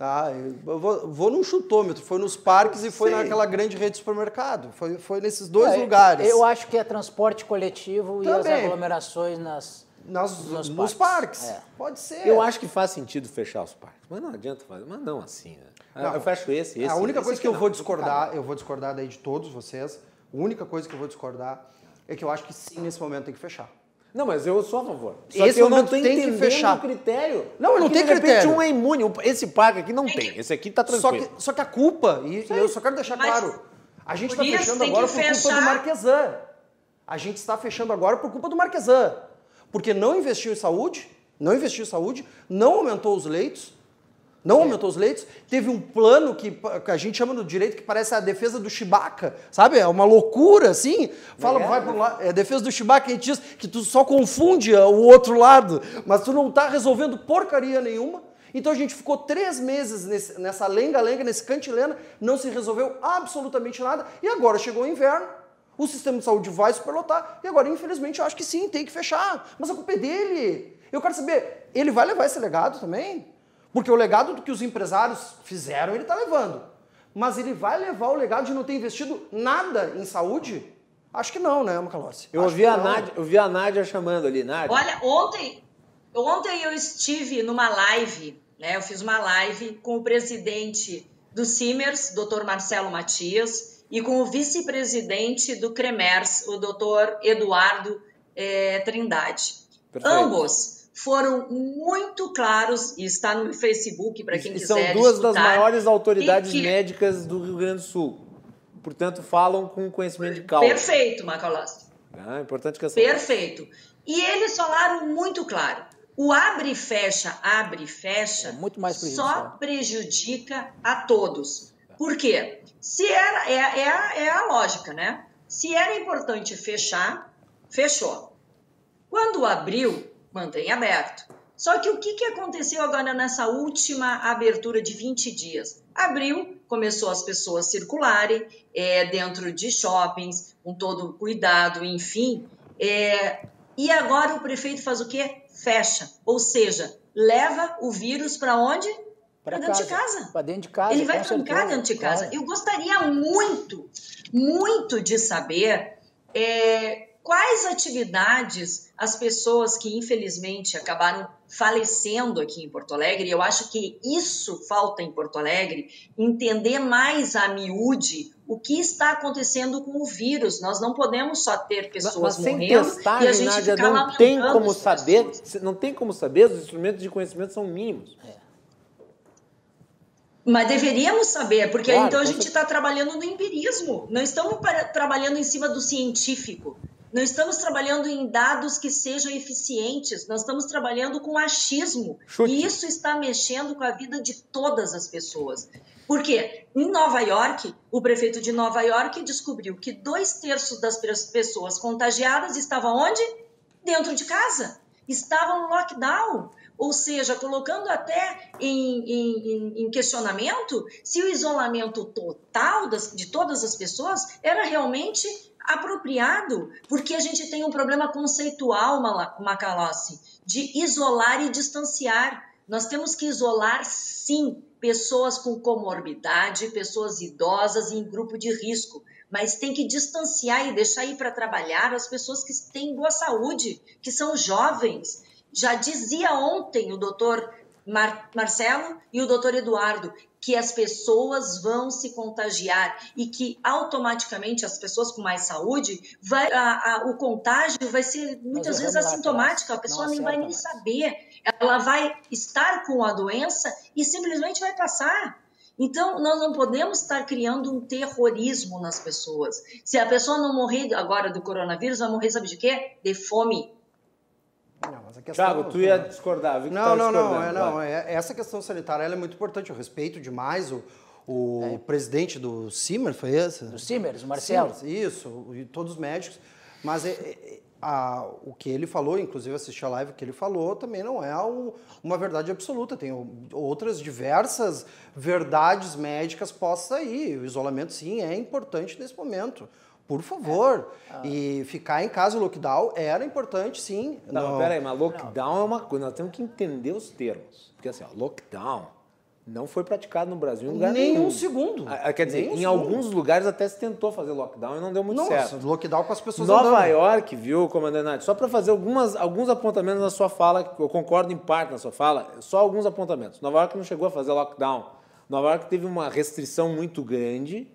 Ah, eu vou, vou num chutômetro, foi nos parques e foi Sei. naquela grande rede de supermercado. Foi, foi nesses dois É, lugares. Eu acho que é transporte coletivo e as Também. aglomerações nas. Nas- nos nos, parques. parques. É. Pode ser. Eu acho que faz sentido fechar os parques, mas não adianta fazer, mas não assim, né? Não. eu fecho esse, esse. a única esse coisa que eu não. vou discordar, eu vou discordar daí de todos vocês. A única coisa que eu vou discordar é que eu acho que sim, nesse momento tem que fechar. Não, mas eu sou a favor. Só Esse que eu não tô tem que entendendo fechar. o critério. Não, não tem de repente, critério. um é imune. Esse parque aqui não tem. Esse aqui tá Só tranquilo. que, só que a culpa, e, e eu só quero deixar Mas claro, a gente está fechando agora por culpa do fechar. Marquesan. A gente está fechando agora por culpa do Marquesan. Porque não investiu em saúde, não investiu em saúde, não aumentou os leitos, não aumentou os leitos, teve um plano que, que a gente chama no direito que parece a defesa do Chewbacca, sabe? É uma loucura, assim. Fala, vai para um lado, é a defesa do Chewbacca, a gente diz que tu só confunde o outro lado, mas tu não tá resolvendo porcaria nenhuma. Então a gente ficou três meses nesse- nessa lenga-lenga, nesse cantilena, não se resolveu absolutamente nada, e agora chegou o inverno, o sistema de saúde vai superlotar, e agora, infelizmente, eu acho que sim, tem que fechar. Mas a culpa é dele. Eu quero saber, ele vai levar esse legado também? Porque o legado do que os empresários fizeram, ele está levando. Mas ele vai levar o legado de não ter investido nada em saúde? Acho que não, né, Macalossi? Eu ouvi a. Nádia, eu vi a Nádia chamando ali, Nádia. Olha, ontem, ontem eu estive numa live, né? Eu fiz uma live com o presidente do Simers, Dr. Marcelo Matias, e com o vice-presidente do Cremers, o Dr. Eduardo eh, Trindade. Perfeito. Ambos foram muito claros, e está no Facebook para quem e são quiser duas das escutar, maiores autoridades que- médicas do Rio Grande do Sul. Portanto, falam com conhecimento de causa. Perfeito, Macalossi. Ah, é importante que essa... Perfeito. E eles falaram muito claro. O abre e fecha, abre e fecha, É muito mais só prejudica a todos. Por quê? Se era, é, é, a- é a lógica, né? Se era importante fechar, fechou. Quando abriu, mantém aberto. Só que o que, que aconteceu agora nessa última abertura de 20 dias? Abriu, começou as pessoas circularem é, dentro de shoppings, com todo cuidado, enfim. é, e agora o prefeito faz o quê? Fecha. Ou seja, leva o vírus para onde? Para dentro de casa. Para dentro de casa. Ele vai trancar dentro de casa. claro. Eu gostaria muito, muito de saber é, quais atividades as pessoas que infelizmente acabaram falecendo aqui em Porto Alegre, eu acho que isso falta em Porto Alegre, entender mais a miúde o que está acontecendo com o vírus. Nós não podemos só ter pessoas mas sem morrendo e a gente Nádia, ficar não tem como saber, pessoas. não tem como saber, os instrumentos de conhecimento são mínimos. Mas deveríamos saber, porque Claro, então a gente está trabalhando no empirismo. Não estamos para- trabalhando em cima do científico. Não estamos trabalhando em dados que sejam eficientes. Nós estamos trabalhando com achismo. Chute. E isso está mexendo com a vida de todas as pessoas. Por quê? Em Nova York, o prefeito de Nova York descobriu que dois terços das pe- pessoas contagiadas estavam onde? Dentro de casa. Estavam no lockdown. Ou seja, colocando até em, em- em- questionamento se o isolamento total das- de todas as pessoas era realmente apropriado, porque a gente tem um problema conceitual, Macalossi, de isolar e distanciar. Nós temos que isolar, sim, pessoas com comorbidade, pessoas idosas e em grupo de risco, mas tem que distanciar e deixar ir para trabalhar as pessoas que têm boa saúde, que são jovens. Já dizia ontem o doutor Mar- Marcelo e o doutor Eduardo que as pessoas vão se contagiar e que automaticamente as pessoas com mais saúde, vai, a- a- o contágio vai ser muitas vezes assintomático, a pessoa Não nem vai nem mais. saber. Ela vai estar com a doença e simplesmente vai passar. Então, nós não podemos estar criando um terrorismo nas pessoas. Se a pessoa não morrer agora do coronavírus, vai morrer, sabe de quê? De fome. Não, mas a questão- Thiago, tu ia discordar, vi que Não, tava não, não, é, não. é- essa questão sanitária ela é muito importante. Eu respeito demais o, o presidente do CIMER, foi esse? Do Simers, o Marcelo. Isso, e todos os médicos. Mas é- é- a- o que ele falou, inclusive assisti a live, o que ele falou também não é um- uma verdade absoluta. Tem outras diversas verdades médicas postas aí. O isolamento, sim, é importante nesse momento. Por favor. E ficar em casa, o lockdown, era importante, sim. Não, peraí, mas lockdown é uma coisa, nós temos que entender os termos. Porque assim, ó, lockdown não foi praticado no Brasil em lugar Nem nenhum. um segundo. Ah, Quer dizer, Nem um em segundo. alguns lugares até se tentou fazer lockdown e não deu muito Nossa, certo. lockdown com as pessoas Nova andando. York, viu, comandante Nath? Só para fazer algumas, alguns apontamentos na sua fala, que eu concordo em parte na sua fala, só alguns apontamentos. Nova York não chegou a fazer lockdown. Nova York teve uma restrição muito grande.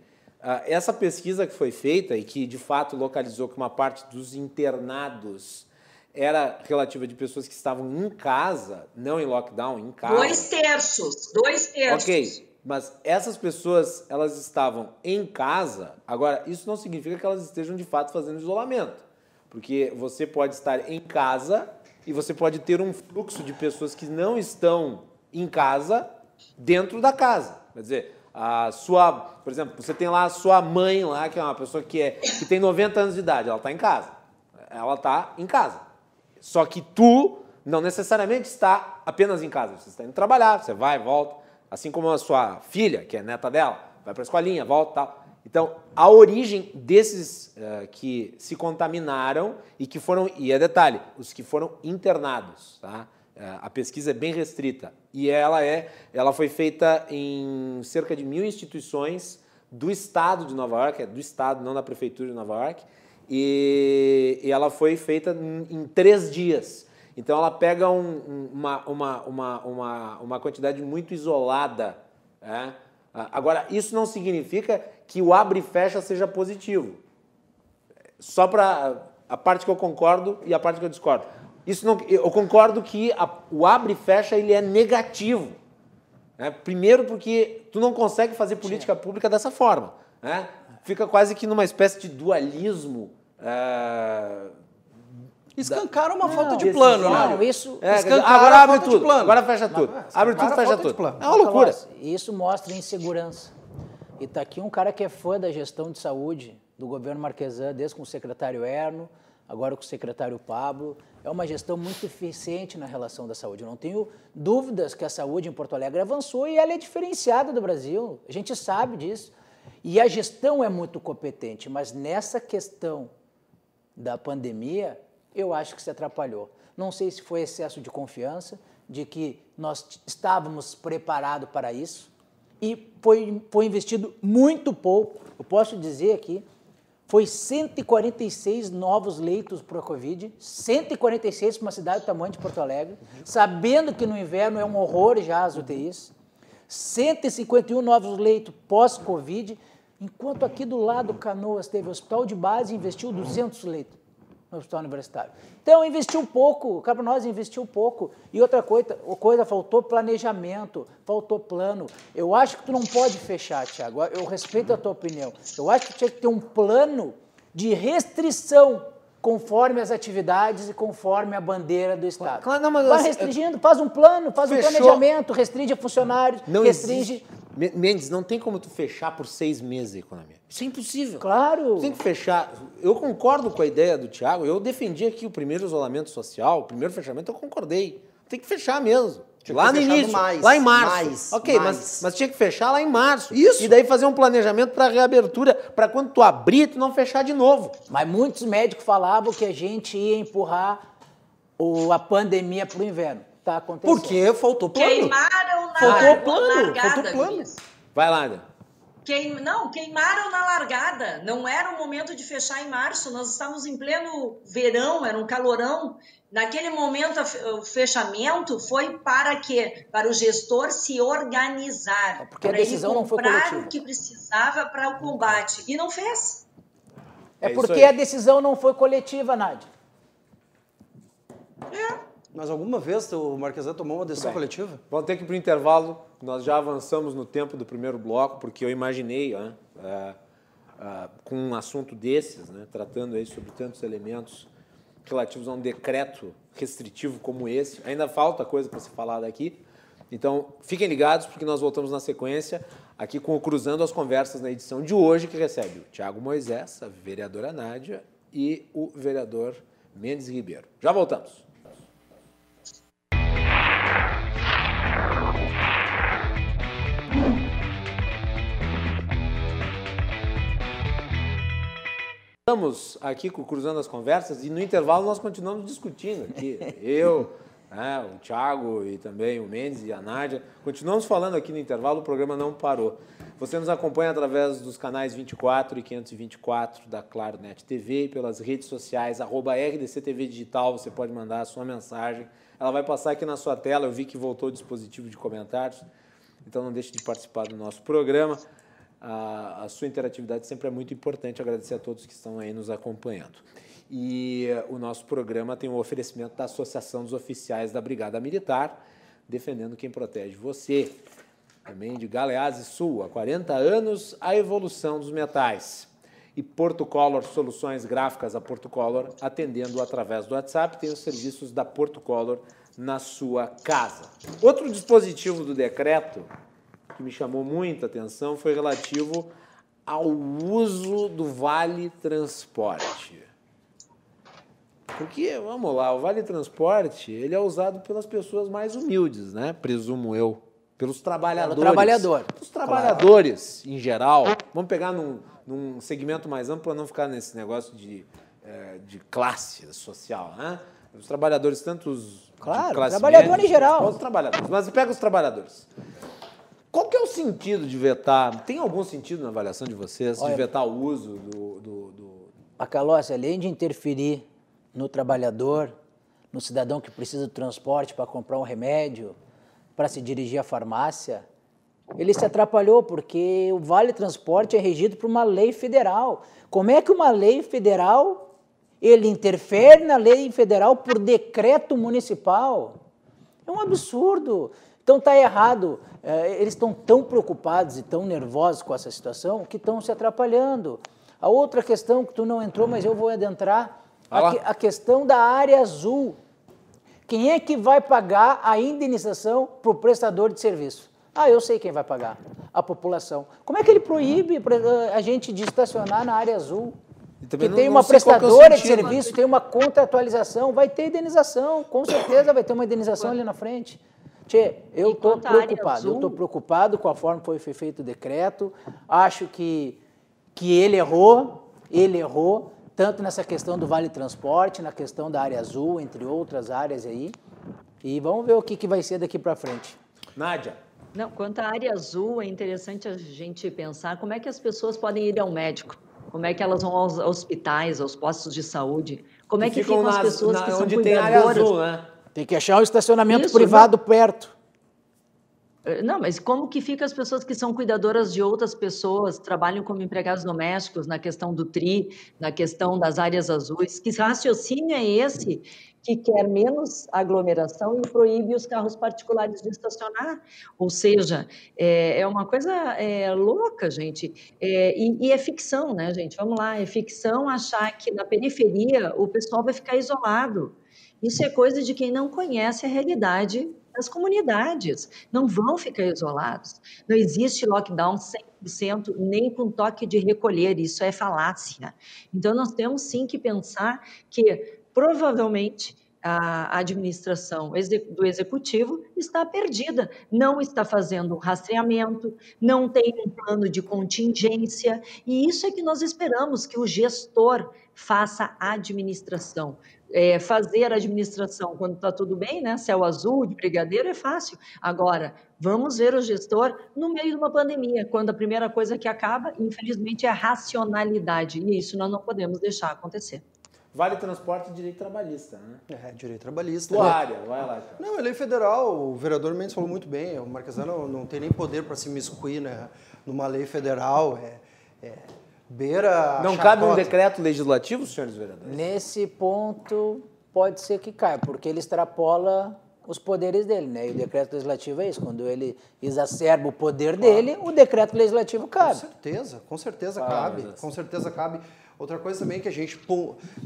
Ah, essa pesquisa que foi feita e que de fato localizou que uma parte dos internados era relativa de pessoas que estavam em casa, não em lockdown, em casa. Dois terços, dois terços. Ok, mas essas pessoas, elas estavam em casa. Agora, isso não significa que elas estejam de fato fazendo isolamento. Porque você pode estar em casa e você pode ter um fluxo de pessoas que não estão em casa dentro da casa. Quer dizer, a sua, por exemplo, você tem lá a sua mãe lá, que é uma pessoa que, é, que tem 90 anos de idade, ela está em casa. Ela está em casa. Só que tu não necessariamente está apenas em casa. Você está indo trabalhar, você vai, volta. Assim como a sua filha, que é neta dela, vai para a escolinha, volta tal. Então, a origem desses eh, que se contaminaram e que foram, e é detalhe, os que foram internados, tá? Eh, a pesquisa é bem restrita e ela é, ela foi feita em cerca de mil instituições do estado de Nova York, é do estado, não da prefeitura de Nova York, e, e ela foi feita em, três dias. Então ela pega um- um- uma, uma, uma, uma, uma quantidade muito isolada. Ah, Agora, isso não significa que o abre e fecha seja positivo. Só para a parte que eu concordo e a parte que eu discordo. Isso não, eu concordo que a- o abre e fecha ele é negativo. né? Primeiro porque tu não consegue fazer política pública dessa forma. né? Fica quase que numa espécie de dualismo. é, Escancaram uma falta de plano, né? Não, isso, É, agora abre tudo, plano. agora fecha tudo. Mas, Abre tudo, fecha tudo. plano. É uma loucura. Isso mostra insegurança. E está aqui um cara que é fã da gestão de saúde do governo Marquesan, desde com o secretário Erno, agora com o secretário Pablo. É uma gestão muito eficiente na relação da saúde. Eu não tenho dúvidas que a saúde em Porto Alegre avançou e ela é diferenciada do Brasil. A gente sabe disso. E a gestão é muito competente, mas nessa questão da pandemia, eu acho que se atrapalhou. Não sei se foi excesso de confiança, de que nós estávamos preparados para isso, e foi, foi investido muito pouco. Eu posso dizer aqui, foi 146 novos leitos para a Covid, 146 para uma cidade do tamanho de Porto Alegre, sabendo que no inverno é um horror já as UTIs. 151 novos leitos pós-Covid, enquanto aqui do lado Canoas teve hospital de base e investiu 200 leitos no hospital universitário. Então investiu pouco, o Cabronós investiu pouco. E outra coisa, coisa, faltou planejamento, faltou plano. Eu acho que tu não pode fechar, Tiago. Eu respeito a tua opinião. Eu acho que tinha que ter um plano de restrição conforme as atividades e conforme a bandeira do Estado. Claro, não, mas Vai assim, restringindo, faz um plano, faz um Fechou. planejamento, restringe funcionários, Não restringe. existe. Me- Mendes, não tem como tu fechar por seis meses a economia. Isso é impossível. Claro. Tu tem que fechar. Eu concordo com a ideia do Tiago. Eu defendi aqui o primeiro isolamento social, o primeiro fechamento, eu concordei. Tem que fechar mesmo. Tinha lá no início, mais, lá em março. mais, ok, mais. Mas, mas tinha que fechar lá em março. Isso. E daí fazer um planejamento para reabertura, para quando tu abrir, tu não fechar de novo. Mas muitos médicos falavam que a gente ia empurrar o- a pandemia para o inverno. Está acontecendo. Porque faltou plano. Queimaram na, Faltou plano, largada. faltou plano. Luiz. Vai lá, André. Queim... Não, queimaram na largada. Não era o momento de fechar em março. Nós estávamos em pleno verão, era um calorão. Naquele momento, o fechamento foi para quê? Para o gestor se organizar. Porque a ele decisão não foi coletiva. o que precisava para o combate. E não fez. É, É porque a decisão não foi coletiva, Nádia. Mas alguma vez o Marquesan tomou uma decisão bem. coletiva? Vamos ter que ir para o intervalo. Nós já avançamos no tempo do primeiro bloco, porque eu imaginei, né, é, é, com um assunto desses, né, tratando aí sobre tantos elementos relativos a um decreto restritivo como esse. Ainda falta coisa para ser falada aqui. Então, fiquem ligados, porque nós voltamos na sequência aqui com o Cruzando as Conversas na edição de hoje, que recebe o Tiago Moisés, a vereadora Nádia e o vereador Mendes Ribeiro. Já voltamos. Estamos aqui Cruzando as Conversas e no intervalo nós continuamos discutindo aqui. Eu, né? o Thiago e também o Mendes e a Nádia. Continuamos falando aqui no intervalo, o programa não parou. Você nos acompanha através dos canais 24 e 524 da Claro Net TV e pelas redes sociais, arroba RDCTV Digital, você pode mandar a sua mensagem. Ela vai passar aqui na sua tela, eu vi que voltou o dispositivo de comentários, então não deixe de participar do nosso programa. A, a sua interatividade sempre é muito importante, agradecer a todos que estão aí nos acompanhando. E o nosso programa tem um oferecimento da Associação dos Oficiais da Brigada Militar, defendendo quem protege você. Também de Galeazzi Sul, há 40 anos, a evolução dos metais. E Porto Color Soluções Gráficas, a Porto Color, atendendo através do WhatsApp, tem os serviços da Porto Color na sua casa. Outro dispositivo do decreto que me chamou muita atenção foi relativo ao uso do Vale Transporte. Porque, vamos lá, o Vale Transporte, ele é usado pelas pessoas mais humildes, né? Presumo eu. Pelos trabalhadores. Pelo trabalhador. Os trabalhadores, em geral. Vamos pegar num, num segmento mais amplo para não ficar nesse negócio de, é, de classe social, né? Os trabalhadores, tanto os Claro, de classe trabalhador média, em geral. Os trabalhadores. Mas pega os trabalhadores. Qual que é o sentido de vetar? Tem algum sentido na avaliação de vocês de Olha- vetar o uso do, do, do- A Calócia, além de interferir no trabalhador, no cidadão que precisa do transporte para comprar um remédio, para se dirigir à farmácia, ele se atrapalhou porque o Vale Transporte é regido por uma lei federal. Como é que uma lei federal ele interfere na lei federal por decreto municipal? É um absurdo. Então está errado. Eh, Eles estão tão preocupados e tão nervosos com essa situação que estão se atrapalhando. A outra questão que tu não entrou, mas eu vou adentrar, a, a questão da área azul. Quem é que vai pagar a indenização para o prestador de serviço? Ah, eu sei quem vai pagar. A população. Como é que ele proíbe pre- a gente de estacionar na área azul? Que não- tem uma é prestadora de sentido. serviço, tem uma contratualização, vai ter indenização, com certeza vai ter uma indenização ali na frente. Tchê, eu estou preocupado, eu estou preocupado com a forma que foi feito o decreto, acho que, que ele errou, ele errou, tanto nessa questão do Vale Transporte, na questão da área azul, entre outras áreas aí, e vamos ver o que, que vai ser daqui para frente. Nádia, Não, quanto à área azul, é interessante a gente pensar como é que as pessoas podem ir ao médico, como é que elas vão aos hospitais, aos postos de saúde, como é que ficam, as nas- pessoas na- que são onde tem área cuidadoras. azul, né? Tem que achar um estacionamento Isso, privado perto. Eh, Não, mas como que fica as pessoas que são cuidadoras de outras pessoas, trabalham como empregados domésticos na questão do TRI, na questão das áreas azuis? Que raciocínio é esse que quer menos aglomeração e proíbe os carros particulares de estacionar? Ou seja, é, é uma coisa é, louca, gente. É, e, e é ficção, né, gente? Vamos lá, é ficção achar que na periferia o pessoal vai ficar isolado. Isso é coisa de quem não conhece a realidade das comunidades. Não vão ficar isolados. Não existe lockdown 100%, nem com toque de recolher. Isso é falácia. Então, nós temos sim que pensar que provavelmente a administração do executivo está perdida, não está fazendo rastreamento, não tem um plano de contingência, e isso é que nós esperamos que o gestor faça a administração. É, fazer a administração quando está tudo bem, né? Céu azul, de brigadeiro, é fácil. Agora, vamos ver o gestor no meio de uma pandemia, quando a primeira coisa que acaba, infelizmente, é a racionalidade. E isso nós não podemos deixar acontecer. Vale transporte e direito trabalhista, né? É, direito trabalhista. Tua né? área, vai lá. cara. Não, é lei federal, o vereador Mendes falou muito bem, o Marquesano não tem nem poder para se miscuir né, numa lei federal, é, é beira... Não cabe um chacota. decreto legislativo, senhores vereadores? Nesse ponto, pode ser que caia, porque ele extrapola os poderes dele, né? E o decreto legislativo é isso, quando ele exacerba o poder dele, o decreto legislativo Com cabe. certeza, com certeza Ah, cabe, com certeza cabe. Outra coisa também que a gente,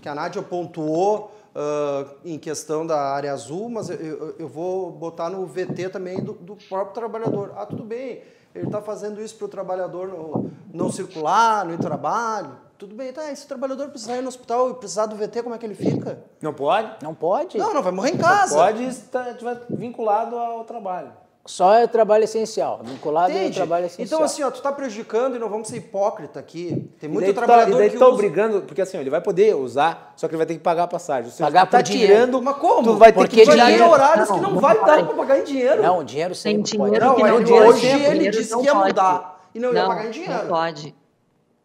que a Nádia pontuou ah, em questão da área azul, mas eu, eu- eu vou botar no VT também do, do próprio trabalhador. Ah, tudo bem, ele está fazendo isso para o trabalhador não, não circular, no trabalho. Tudo bem, tá, e se o trabalhador precisar ir no hospital e precisar do VT, como é que ele fica? Não pode? Não pode? Não, não, vai morrer em casa. Pode estar estiver vinculado ao trabalho. Só é trabalho essencial. Vinculado é Entende? trabalho essencial. Então, assim, ó, tu tá prejudicando e não vamos ser hipócrita aqui. Tem E muito daí tu tá- trabalhador e daí que tá usa- obrigando, porque assim, ó, ele vai poder usar, só que ele vai ter que pagar a passagem. Seja, Pagar tu tá dinheiro. tirando, Mas como? tu vai ter Porque que tirar dinheiro- horários Não, que não, não vai dar pode. pra pagar em dinheiro. Não, o dinheiro sempre Tem pode. dinheiro Não, que é, não hoje pode. ele Dinheiro disse não que ia pode. mudar e não ia Não, pagar em dinheiro. Não pode.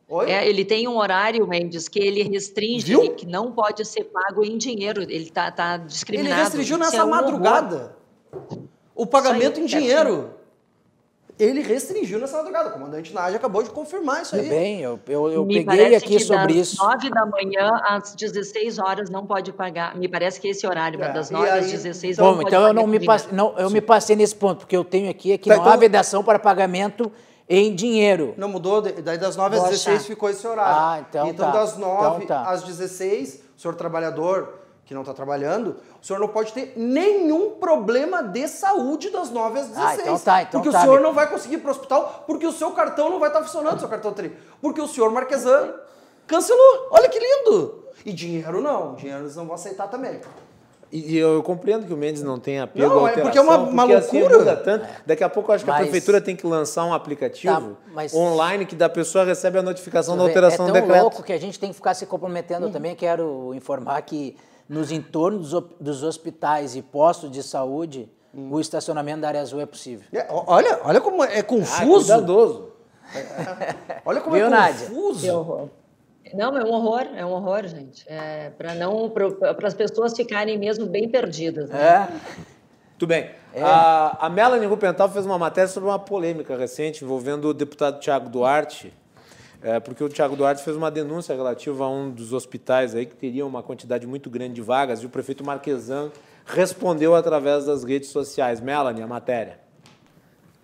Oi? É, ele tem um horário, Mendes, que ele restringe, Viu? que não pode ser pago em dinheiro. Ele tá, tá Ele discriminado. restringiu Isso nessa é horror. madrugada o pagamento aí, em dinheiro. Ele restringiu nessa madrugada. O comandante Nádia acabou de confirmar isso Tudo aí. bem, eu, eu, eu Me peguei parece aqui que sobre das isso. 9 da manhã às 16 horas não pode pagar. Me parece que esse horário, É, das e 9 às aí, 16 então- não Bom, pode então eu pagar não me, passe- não, eu me passei nesse ponto, porque eu tenho aqui é que Tá, não então- há vedação para pagamento em dinheiro. Não mudou, daí das 9 às Vou 16 achar. ficou esse horário. Ah, então tá. das 9 Então tá. às 16, o senhor trabalhador que não está trabalhando, o senhor não pode ter nenhum problema de saúde das 9 às 16. Ah, então tá, então porque tá. o senhor não vai conseguir ir pro hospital, porque o seu cartão não vai estar funcionando, seu cartão tri. Porque o senhor Marquesan cancelou. Olha que lindo! E dinheiro não, dinheiro eles não vão aceitar também. E eu, compreendo que o Mendes não tem apego Não, à é porque é uma- alteração, uma porque assim loucura. muda tanto. Daqui a pouco eu acho que a Mas- prefeitura tem que lançar um aplicativo Tá, mas- online que da pessoa recebe a notificação da alteração é do tão decreto. louco que a gente tem que ficar se comprometendo. Eu também quero informar que nos entornos dos, dos hospitais e postos de saúde, o estacionamento da área azul é possível. É, olha, olha como é Ah, confuso. cuidadoso. olha como Viu, é Nádia? confuso. Que horror. Não, é um horror, é um horror, gente. É, para não, para as pessoas ficarem mesmo bem perdidas. Né? É? Tudo bem. É. A, a Melanie Rupental fez uma matéria sobre uma polêmica recente envolvendo o deputado Tiago Duarte, é, porque o Tiago Duarte fez uma denúncia relativa a um dos hospitais aí que teria uma quantidade muito grande de vagas e o prefeito Marquesan respondeu através das redes sociais. Melanie, a matéria.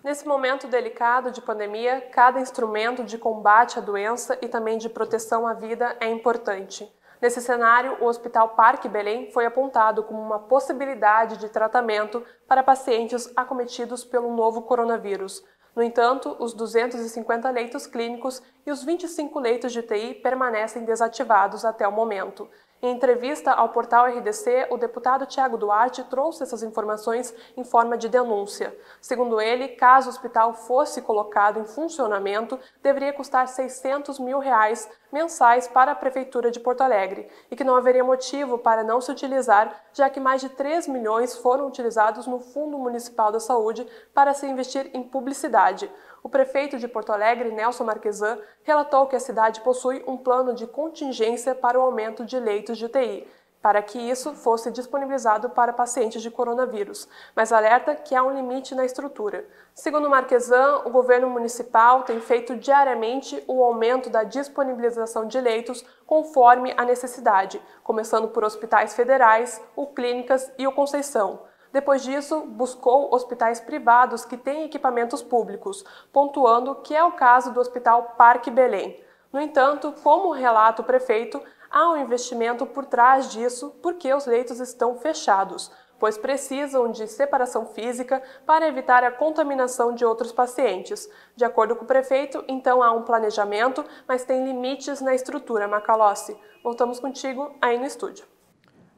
Nesse momento delicado de pandemia, cada instrumento de combate à doença e também de proteção à vida é importante. Nesse cenário, o Hospital Parque Belém foi apontado como uma possibilidade de tratamento para pacientes acometidos pelo novo coronavírus. No entanto, os 250 leitos clínicos e os 25 leitos de UTI permanecem desativados até o momento. Em entrevista ao portal RDC, o deputado Tiago Duarte trouxe essas informações em forma de denúncia. Segundo ele, caso o hospital fosse colocado em funcionamento, deveria custar 600 mil reais mensais para a Prefeitura de Porto Alegre e que não haveria motivo para não se utilizar, já que mais de 3 milhões foram utilizados no Fundo Municipal da Saúde para se investir em publicidade. O prefeito de Porto Alegre, Nelson Marquesan, relatou que a cidade possui um plano de contingência para o aumento de leitos de UTI, para que isso fosse disponibilizado para pacientes de coronavírus, mas alerta que há um limite na estrutura. Segundo Marquesan, o governo municipal tem feito diariamente o aumento da disponibilização de leitos conforme a necessidade, começando por hospitais federais, o Clínicas e o Conceição. Depois disso, buscou hospitais privados que têm equipamentos públicos, pontuando que é o caso do Hospital Parque Belém. No entanto, como relata o prefeito, há um investimento por trás disso porque os leitos estão fechados, pois precisam de separação física para evitar a contaminação de outros pacientes. De acordo com o prefeito, então há um planejamento, mas tem limites na estrutura, Macalossi. Voltamos contigo aí no estúdio.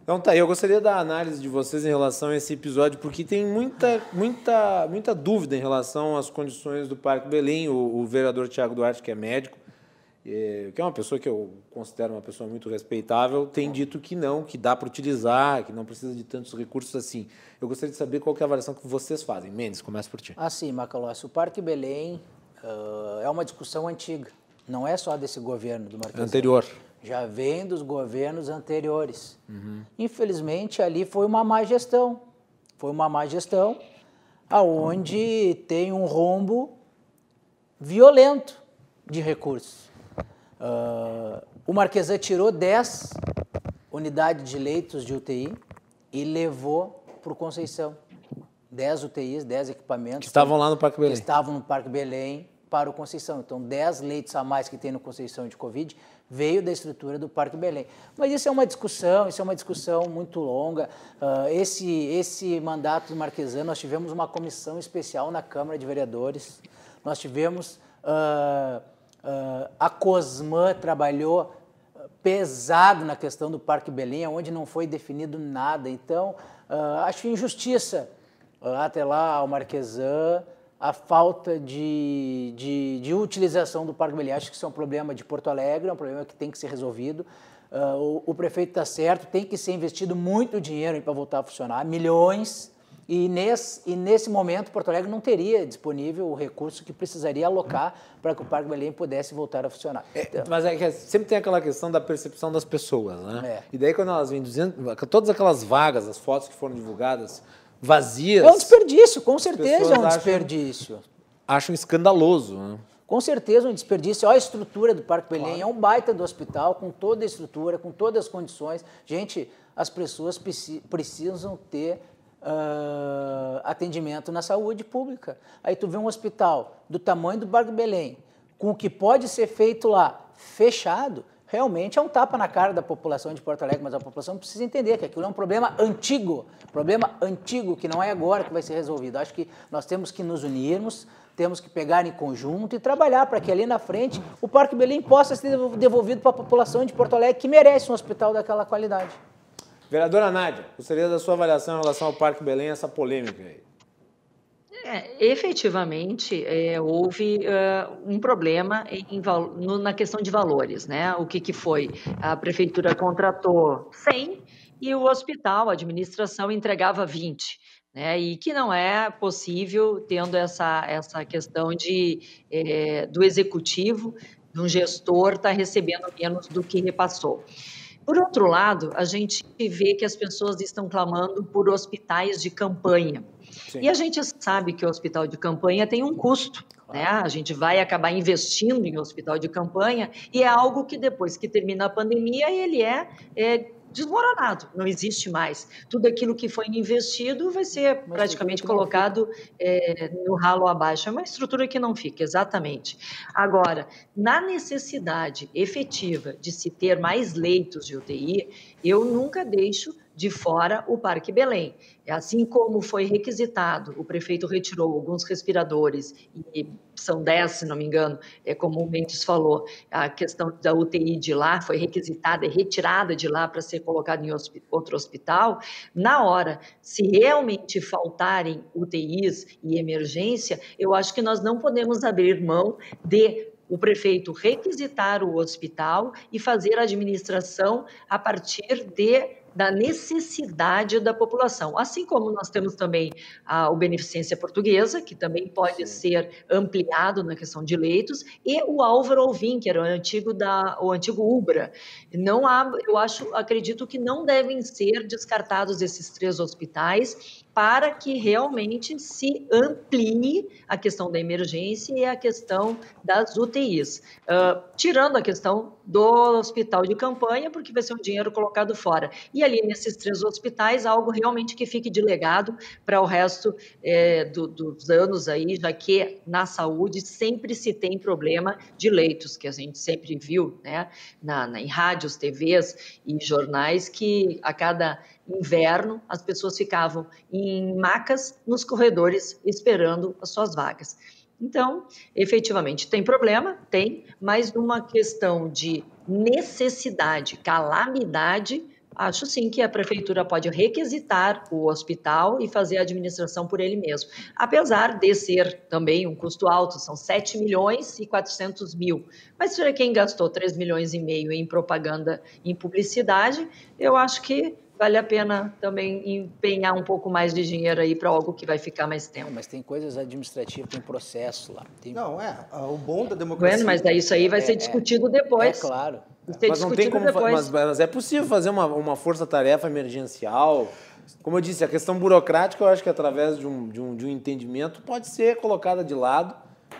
Então tá, eu gostaria da análise de vocês em relação a esse episódio, porque tem muita, muita, muita dúvida em relação às condições do Parque Belém. O, o vereador Tiago Duarte, que é médico, eh, que é uma pessoa que eu considero uma pessoa muito respeitável, tem dito que não, que dá para utilizar, que não precisa de tantos recursos assim. Eu gostaria de saber qual é a avaliação que vocês fazem. Mendes, começa por ti. Assim, Macalossi, o Parque Belém ah, é uma discussão antiga. Não é só desse governo do Marquês. Anterior. Já vem dos governos anteriores. Infelizmente, ali foi uma má gestão. Foi uma má gestão aonde tem um rombo violento de recursos. Ah, o Marquesan tirou 10 unidades de leitos de UTI e levou para o Conceição. 10 UTIs, 10 equipamentos. Que estavam lá no Parque que Belém. estavam no Parque Belém para o Conceição. Então, 10 leitos a mais que tem no Conceição de Covid veio da estrutura do Parque Belém. Mas isso é uma discussão, isso é uma discussão muito longa. Ah, esse, esse mandato do Marquesan, nós tivemos uma comissão especial na Câmara de Vereadores. Nós tivemos... ah, ah, a Cosman trabalhou pesado na questão do Parque Belém, onde não foi definido nada. Então, acho injustiça até lá ao Marquesan, a falta de, de, de utilização do Parque Belém. Acho que isso é um problema de Porto Alegre, é um problema que tem que ser resolvido. Uh, o, o, prefeito está certo, tem que ser investido muito dinheiro para voltar a funcionar, milhões, e nesse, e nesse momento Porto Alegre não teria disponível o recurso que precisaria alocar para que o Parque Belém pudesse voltar a funcionar. É, então, mas é que sempre tem aquela questão da percepção das pessoas, né? É. E daí quando elas vêm dizendo, todas aquelas vagas, as fotos que foram divulgadas, vazias. É um desperdício, com certeza é um desperdício. Acham, acham escandaloso. Né? Com certeza um desperdício. Olha a estrutura do Parque Belém, claro. é um baita do hospital, com toda a estrutura, com todas as condições. Gente, as pessoas precisam ter uh, atendimento na saúde pública. Aí tu vê um hospital do tamanho do Parque Belém, com o que pode ser feito lá, fechado, realmente é um tapa na cara da população de Porto Alegre, mas a população precisa entender que aquilo é um problema antigo, problema antigo que não é agora que vai ser resolvido. Acho que nós temos que nos unirmos, temos que pegar em conjunto e trabalhar para que ali na frente o Parque Belém possa ser devolvido para a população de Porto Alegre que merece um hospital daquela qualidade. Vereadora Nádia, gostaria da sua avaliação em relação ao Parque Belém, essa polêmica aí. É, efetivamente, é, houve uh, um problema em, no, na questão de valores. Né? O que, que foi? A prefeitura contratou 100 e o hospital, a administração, entregava 20. Né? E que não é possível, tendo essa, essa questão de, é, do executivo, de um gestor, estar tá recebendo menos do que repassou. Por outro lado, a gente vê que as pessoas estão clamando por hospitais de campanha. Sim. E a gente sabe que o hospital de campanha tem um custo. Né? A gente vai acabar investindo em hospital de campanha e é algo que depois que termina a pandemia ele é, é desmoronado, não existe mais. Tudo aquilo que foi investido vai ser Mas praticamente colocado é, no ralo abaixo. É uma estrutura que não fica, exatamente. Agora, na necessidade efetiva de se ter mais leitos de UTI, eu nunca deixo de fora o Parque Belém. Assim como foi requisitado, o prefeito retirou alguns respiradores, e são 10, se não me engano, é, como o Mendes falou, a questão da UTI de lá foi requisitada e retirada de lá para ser colocada em outro hospital. Na hora, se realmente faltarem UTIs e emergência, eu acho que nós não podemos abrir mão de o prefeito requisitar o hospital e fazer a administração a partir de da necessidade da população. Assim como nós temos também a, o Beneficência Portuguesa, que também pode Sim. ser ampliado na questão de leitos, e o Álvaro Alvim, que era o antigo, da, o antigo UBRA. Não há, eu acho, acredito que não devem ser descartados esses três hospitais para que realmente se amplie a questão da emergência e a questão das UTIs. Uh, tirando a questão do hospital de campanha, porque vai ser um dinheiro colocado fora. E ali nesses três hospitais, algo realmente que fique de legado para o resto é, do, dos anos aí, já que na saúde sempre se tem problema de leitos, que a gente sempre viu né, na, na em rádios, TVs e jornais, que a cada inverno, as pessoas ficavam em macas nos corredores esperando as suas vagas. Então, efetivamente, tem problema? Tem, mas numa questão de necessidade, calamidade, acho sim que a prefeitura pode requisitar o hospital e fazer a administração por ele mesmo. Apesar de ser também um custo alto, são 7 milhões e 400 mil. Mas para quem gastou 3 milhões e meio em propaganda, em publicidade, eu acho que vale a pena também empenhar um pouco mais de dinheiro aí para algo que vai ficar mais tempo. Não, mas tem coisas administrativas, tem processo lá. Tem... Não, é, o bom da democracia... Bueno, mas isso aí vai é, ser discutido é, depois. É, claro. Mas não tem como, mas, mas, é possível fazer uma, uma força-tarefa emergencial... Como eu disse, a questão burocrática, eu acho que através de um, de um, de um entendimento pode ser colocada de lado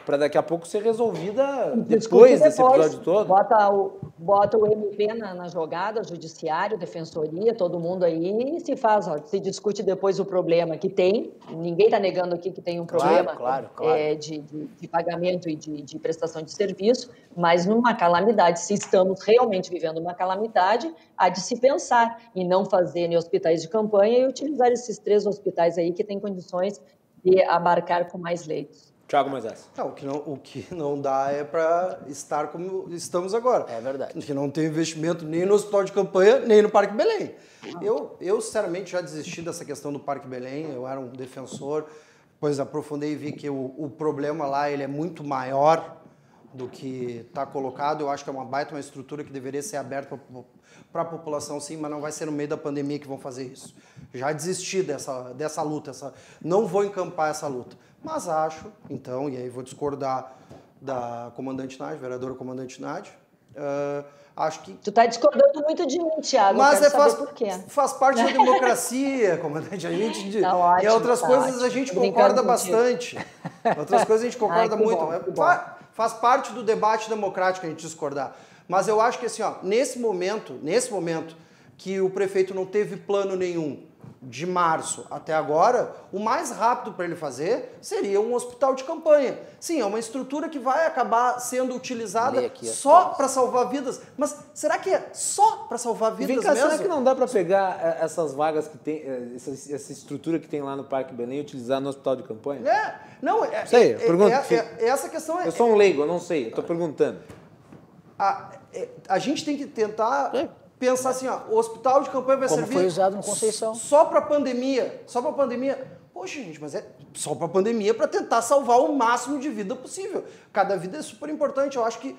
para daqui a pouco ser resolvida depois, depois desse episódio todo. Bota o, bota o MP na, na, jogada, judiciário, defensoria, todo mundo aí, e se faz, ó, se discute depois o problema que tem. Ninguém está negando aqui que tem um problema claro, claro, é, de, de, de, pagamento e de, de prestação de serviço, mas numa calamidade, se estamos realmente vivendo uma calamidade, há de se pensar em não fazer em hospitais de campanha e utilizar esses três hospitais aí que têm condições de abarcar com mais leitos. Thiago Moisés. Não, o, que não, o que não dá é para estar como estamos agora. É verdade. Que não tem investimento nem no hospital de campanha, nem no Parque Belém. Eu, eu, sinceramente, já desisti dessa questão do Parque Belém. Eu era um defensor, depois aprofundei e vi que o, o problema lá ele é muito maior do que está colocado. Eu acho que é uma baita uma estrutura que deveria ser aberta para a população, sim, mas não vai ser no meio da pandemia que vão fazer isso. Já desisti dessa, dessa luta, essa, não vou encampar essa luta. Mas acho, então, e aí vou discordar da comandante Nádia, vereadora comandante Nádia, uh, acho que... Tu está discordando muito de mim, Thiago, mas é, faz, faz parte da *laughs* democracia, comandante. A gente, tá ótimo, e outras tá coisas ótimo. a gente Brincando concorda contigo. bastante. Outras coisas a gente *laughs* concorda Ai, muito. bom, Faz parte do debate democrático a gente discordar. Mas eu acho que assim, ó, nesse momento, nesse momento que o prefeito não teve plano nenhum de março até agora, o mais rápido para ele fazer seria um hospital de campanha. Sim, é uma estrutura que vai acabar sendo utilizada só para salvar vidas. Mas será que é só para salvar vidas vem cá, mesmo? será que não dá para pegar eh, essas vagas que tem, eh, essa, essa estrutura que tem lá no Parque Belém e utilizar no hospital de campanha? É, não, é, Sei, é- é- é- essa questão é, Eu sou um leigo, eu não sei, eu tô perguntando. a, é- a gente tem que tentar pensar assim, ó, o hospital de campanha vai Como servir foi usado no Conceição. só para pandemia, só para pandemia. Poxa, gente, mas é só para pandemia para tentar salvar o máximo de vida possível. Cada vida é super importante. Eu acho que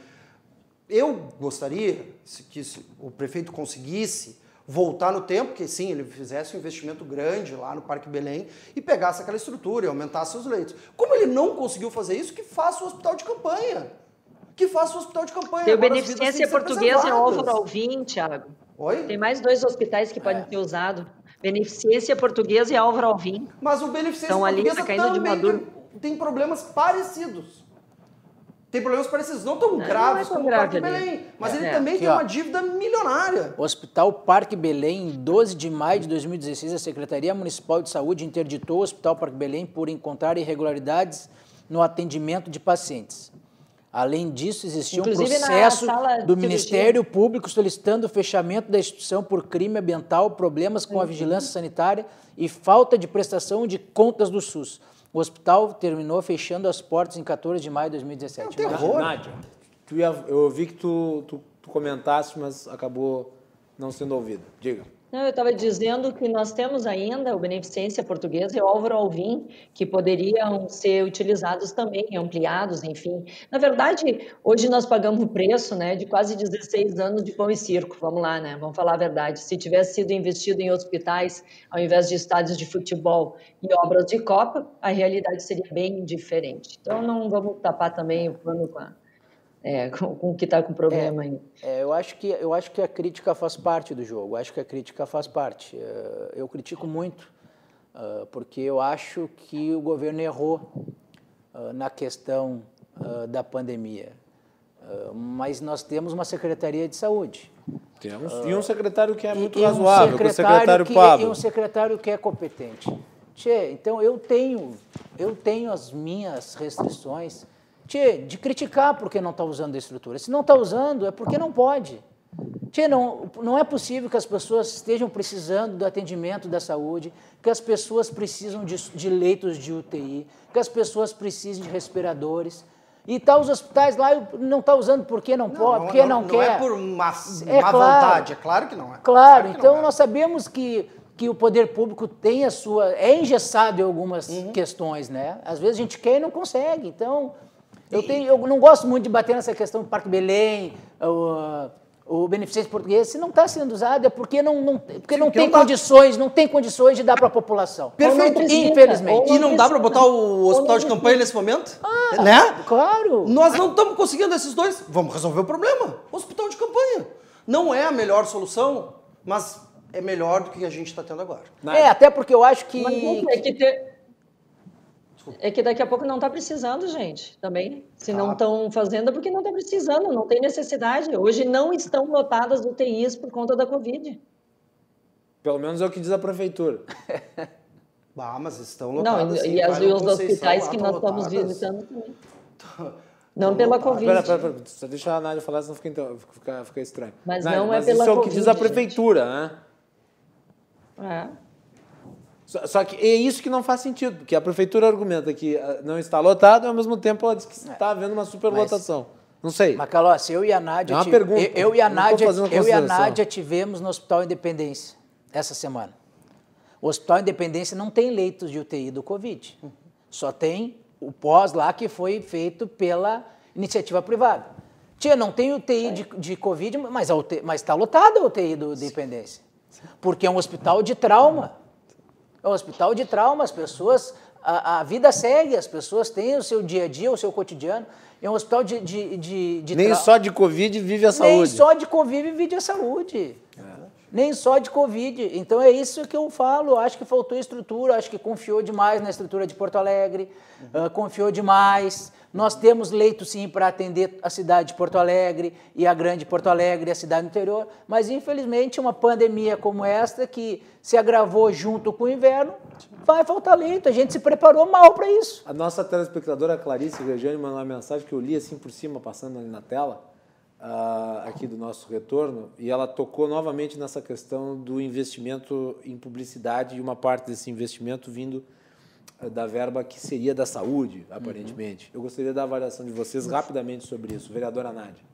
eu gostaria que o prefeito conseguisse voltar no tempo, que sim, ele fizesse um investimento grande lá no Parque Belém e pegasse aquela estrutura e aumentasse os leitos. Como ele não conseguiu fazer isso, que faça o hospital de campanha. Que faça o hospital de campanha. Tem o Agora, Beneficência Portuguesa e. Álvaro Alvim, Thiago. Oi? Tem mais dois hospitais que podem ser usados. Beneficência Portuguesa e Álvaro Alvim. Mas o Beneficência Estão ali, Portuguesa tá também tem, tem problemas parecidos. Tem problemas parecidos, não tão não graves é tão como o Parque grave ali. Belém. Mas É. ele É. também Aqui, tem ó. uma dívida milionária. O Hospital Parque Belém, em 12 de maio de 2016, a Secretaria Municipal de Saúde interditou o Hospital Parque Belém por encontrar irregularidades no atendimento de pacientes. Além disso, existia um Inclusive na processo do. Ministério Público solicitando o fechamento da instituição por crime ambiental, problemas com a vigilância sanitária e falta de prestação de contas do SUS. O hospital terminou fechando as portas em 14 de maio de 2017. É um terror. Nádia, tu ia- eu ouvi que tu, tu, tu comentaste, mas acabou não sendo ouvido. Diga. Não, eu estava dizendo que nós temos ainda o Beneficência Portuguesa e o Álvaro Alvim, que poderiam ser utilizados também, ampliados, enfim. Na verdade, hoje nós pagamos o preço né, de quase 16 anos de pão e circo, vamos lá, né? Vamos falar a verdade. Se tivesse sido investido em hospitais, ao invés de estádios de futebol e obras de Copa, a realidade seria bem diferente. Então, não vamos tapar também o pano com, a- é, *laughs* com, com o que está com problema aí. É, eu, acho que, eu acho que a crítica faz parte do jogo, eu acho que a crítica faz parte. Eh, Eu critico muito, ah, porque eu acho que o governo errou ah, na questão da pandemia. Mas nós temos uma Secretaria de Saúde. Temos. e um secretário que é muito E um razoável, é o secretário que, Pablo. E um secretário que é competente. Tchê, então eu tenho, eu tenho as minhas restrições tchê, de criticar porque não está usando a estrutura. Se não está usando, é porque não pode. Tchê, não, não é possível que as pessoas estejam precisando do atendimento da saúde, que as pessoas precisam de, de leitos de UTI, que as pessoas precisem de respiradores. E tá os hospitais lá, não está usando porque não, pode, porque não, quer. Não é por má, É má claro. vontade, é claro que não é. Claro, que então não é. nós sabemos que, que o poder público tem a sua. é engessado em algumas Uhum. questões, né? Às vezes a gente quer e não consegue. Então, eu, tenho, eu não gosto muito de bater nessa questão do Parque Belém, o, o Beneficência Português. Se não está sendo usado, é porque não, não, porque não porque tem não condições, não tem condições de dar para a população. Perfeito. Precisa, Infelizmente. E não dá para botar o hospital de campanha nesse momento? Ah, né? Claro. Nós não estamos conseguindo esses dois. Vamos resolver o problema. Hospital de campanha. Não é a melhor solução, mas é melhor do que a gente está tendo agora. É, até porque eu acho que. Mas é que ter- É que daqui a pouco não está precisando, gente, também. Se não Tá. estão fazendo é porque não está precisando, não tem necessidade. Hoje não estão lotadas UTIs por conta da Covid. Pelo menos é o que diz a prefeitura. *laughs* Ah, mas estão Não, lotadas. e, sim. e as, os hospitais lá que nós estamos visitando também. Não pela Covid. Pera, pera, pera, só deixa a Nádia falar, senão fica, então, fica, fica estranho. Mas Nádia, não é mas pela isso é o que diz a Covid, prefeitura, né? É. Só, que é isso que não faz sentido, porque a prefeitura argumenta que ah, não está lotado e ao mesmo tempo ela diz que está havendo uma superlotação. Não sei. Macalossi, eu e a Nádia. É uma tive- pergunta. Eu, eu e a Nádia, eu e a. Nádia tivemos no Hospital Independência essa semana. O Hospital Independência não tem leitos de UTI do Covid. Só tem o pós lá que foi feito pela iniciativa privada. Tia, não tem UTI de, de Covid, mas está lotada a UTI do Independência. Porque é um hospital de trauma. É um hospital de trauma, as pessoas, a, a vida segue, as pessoas têm o seu dia a dia, o seu cotidiano. É um hospital de, de, de, de Nem só de Covid vive a Nem saúde. só de Covid vive a saúde. Nem só de Covid. Então é isso que eu falo. Acho que faltou estrutura, acho que confiou demais na estrutura de Porto Alegre, ah, confiou demais. Nós temos leito sim para atender a cidade de Porto Alegre e a grande Porto Alegre e a cidade do interior, mas infelizmente uma pandemia como esta que se agravou junto com o inverno, vai faltar leito. A gente se preparou mal para isso. A nossa telespectadora Clarice Regiane mandou uma mensagem que eu li assim por cima, passando ali na tela, ah, aqui do nosso retorno, e ela tocou novamente nessa questão do investimento em publicidade e uma parte desse investimento vindo ah, da verba que seria da saúde, aparentemente. Eu gostaria da avaliação de vocês rapidamente sobre isso. Vereadora Nádia.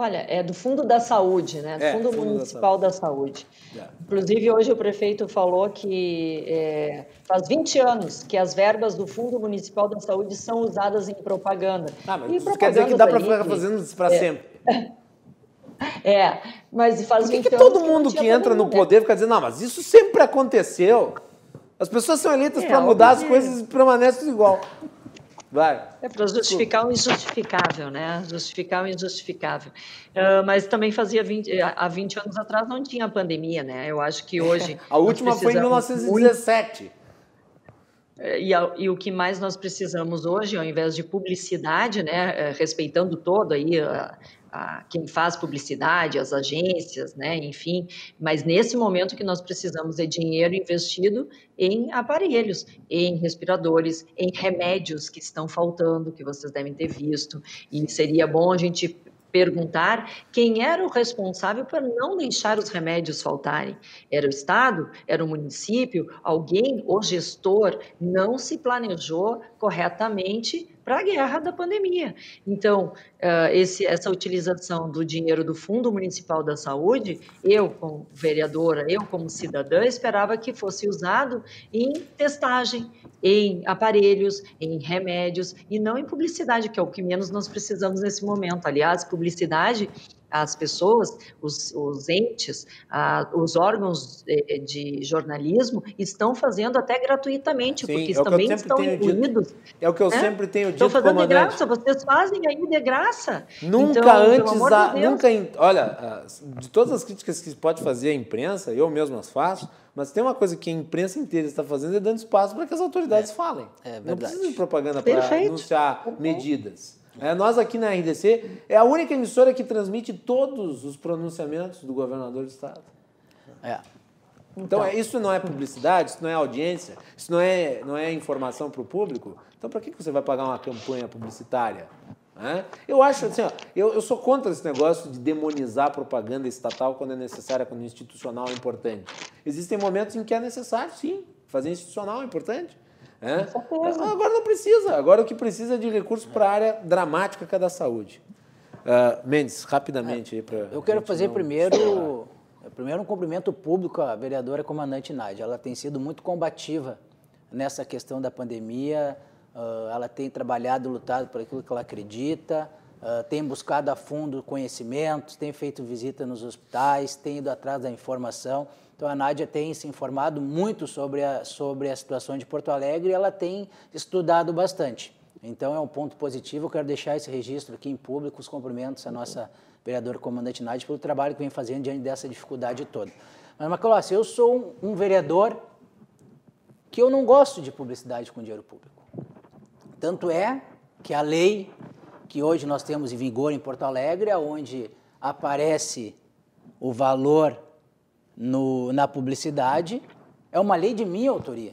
Olha, é do Fundo da Saúde, né? Do É, Fundo, Fundo da Municipal da Saúde. É. Inclusive, hoje o prefeito falou que é, faz 20 anos que as verbas do Fundo Municipal da Saúde são usadas em propaganda. Ah, mas E isso quer dizer que dá para ficar fazendo isso para sempre. *laughs* É, mas faz Por que, 20 que todo mundo tinha que entra no poder fica dizendo, não, mas isso sempre aconteceu? As pessoas são eleitas É, para mudar as coisas e permanecem tudo igual. Vai. É para justificar o injustificável, né? Justificar o injustificável. Ah, mas também fazia 20, há 20 anos atrás não tinha pandemia, né? Eu acho que hoje. *laughs* A última foi em precisamos muito 1917. E, e o que mais nós precisamos hoje, ao invés de publicidade, né, eh, respeitando todo aí a, a- quem faz publicidade, as agências, né, enfim, mas nesse momento que nós precisamos é dinheiro investido em aparelhos, em respiradores, em remédios que estão faltando, que vocês devem ter visto, e seria bom a gente perguntar quem era o responsável por não deixar os remédios faltarem. Era o Estado? Era o município? Alguém, o gestor, não se planejou corretamente para a guerra da pandemia. Então, ah, esse- essa utilização do dinheiro do Fundo Municipal da Saúde, eu, como vereadora, eu, como cidadã, esperava que fosse usado em testagem, em aparelhos, em remédios e não em publicidade, que é o que menos nós precisamos nesse momento. Aliás, publicidade, as pessoas, os, os entes, ah, os órgãos eh, de jornalismo estão fazendo até gratuitamente, Sim, porque é o que eu também sempre estão tenho dito. incluídos. É o que eu né? sempre tenho Estão dito, fazendo de comandante. graça, vocês fazem aí de graça. Nunca Então, antes, de a- Deus. nunca, olha, de todas as críticas que se pode fazer à imprensa, eu mesmo as faço, mas tem uma coisa que a imprensa inteira está fazendo é dando espaço para que as autoridades falem. é Não verdade. precisa de propaganda para Perfeito. anunciar medidas. É, nós aqui na RDC é a única emissora que transmite todos os pronunciamentos do governador do estado. É. Então, é- isso não é publicidade, isso não é audiência, isso não é, não é informação para o público. Então, para que você vai pagar uma campanha publicitária? Né? Eu acho assim, ó, eu, eu sou contra esse negócio de demonizar propaganda estatal quando é necessária, quando institucional é importante. Existem momentos em que é necessário, sim, fazer institucional é importante. Né? Agora não precisa, agora o que precisa é de recursos para a área dramática que é da saúde. Ah, Mendes, rapidamente aí para. Eu quero fazer primeiro, primeiro um cumprimento público à vereadora comandante Nádia. Ela tem sido muito combativa nessa questão da pandemia. ah, ela tem trabalhado, lutado por aquilo que ela acredita, ah, tem buscado a fundo conhecimentos, tem feito visita nos hospitais, tem ido atrás da informação. Então a Nádia tem se informado muito sobre a, sobre a situação de Porto Alegre e ela tem estudado bastante. Então é um ponto positivo, eu quero deixar esse registro aqui em público, os cumprimentos à nossa vereadora comandante Nádia pelo trabalho que vem fazendo diante dessa dificuldade toda. Mas, Macalossi, eu sou um, um vereador que eu não gosto de publicidade com dinheiro público. Tanto é que a lei que hoje nós temos em vigor em Porto Alegre, onde aparece o valor no- na publicidade, é uma lei de minha autoria.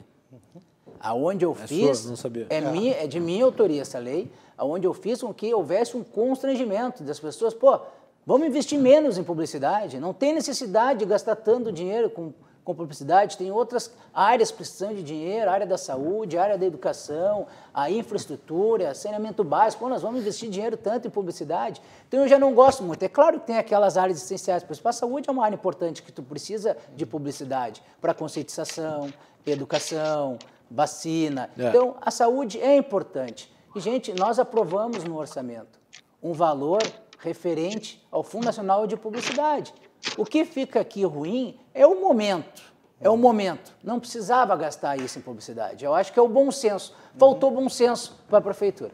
Aonde eu É fiz sua? Não sabia. é, minha, é de minha autoria essa lei, aonde eu fiz com que houvesse um constrangimento das pessoas, pô, vamos investir menos em publicidade, não tem necessidade de gastar tanto dinheiro com com publicidade, tem outras áreas precisando de dinheiro, a área da saúde, a área da educação, a infraestrutura, saneamento básico. Pô, nós vamos investir dinheiro tanto em publicidade. Então eu já não gosto muito. É claro que tem aquelas áreas essenciais, por exemplo, a saúde é uma área importante que tu precisa de publicidade para conscientização, educação, vacina. É. Então a saúde é importante. E, gente, nós aprovamos no orçamento um valor referente ao Fundo Nacional de Publicidade. O que fica aqui ruim é o momento. É o momento. Não precisava gastar isso em publicidade. Eu acho que é o bom senso. Faltou bom senso para a prefeitura.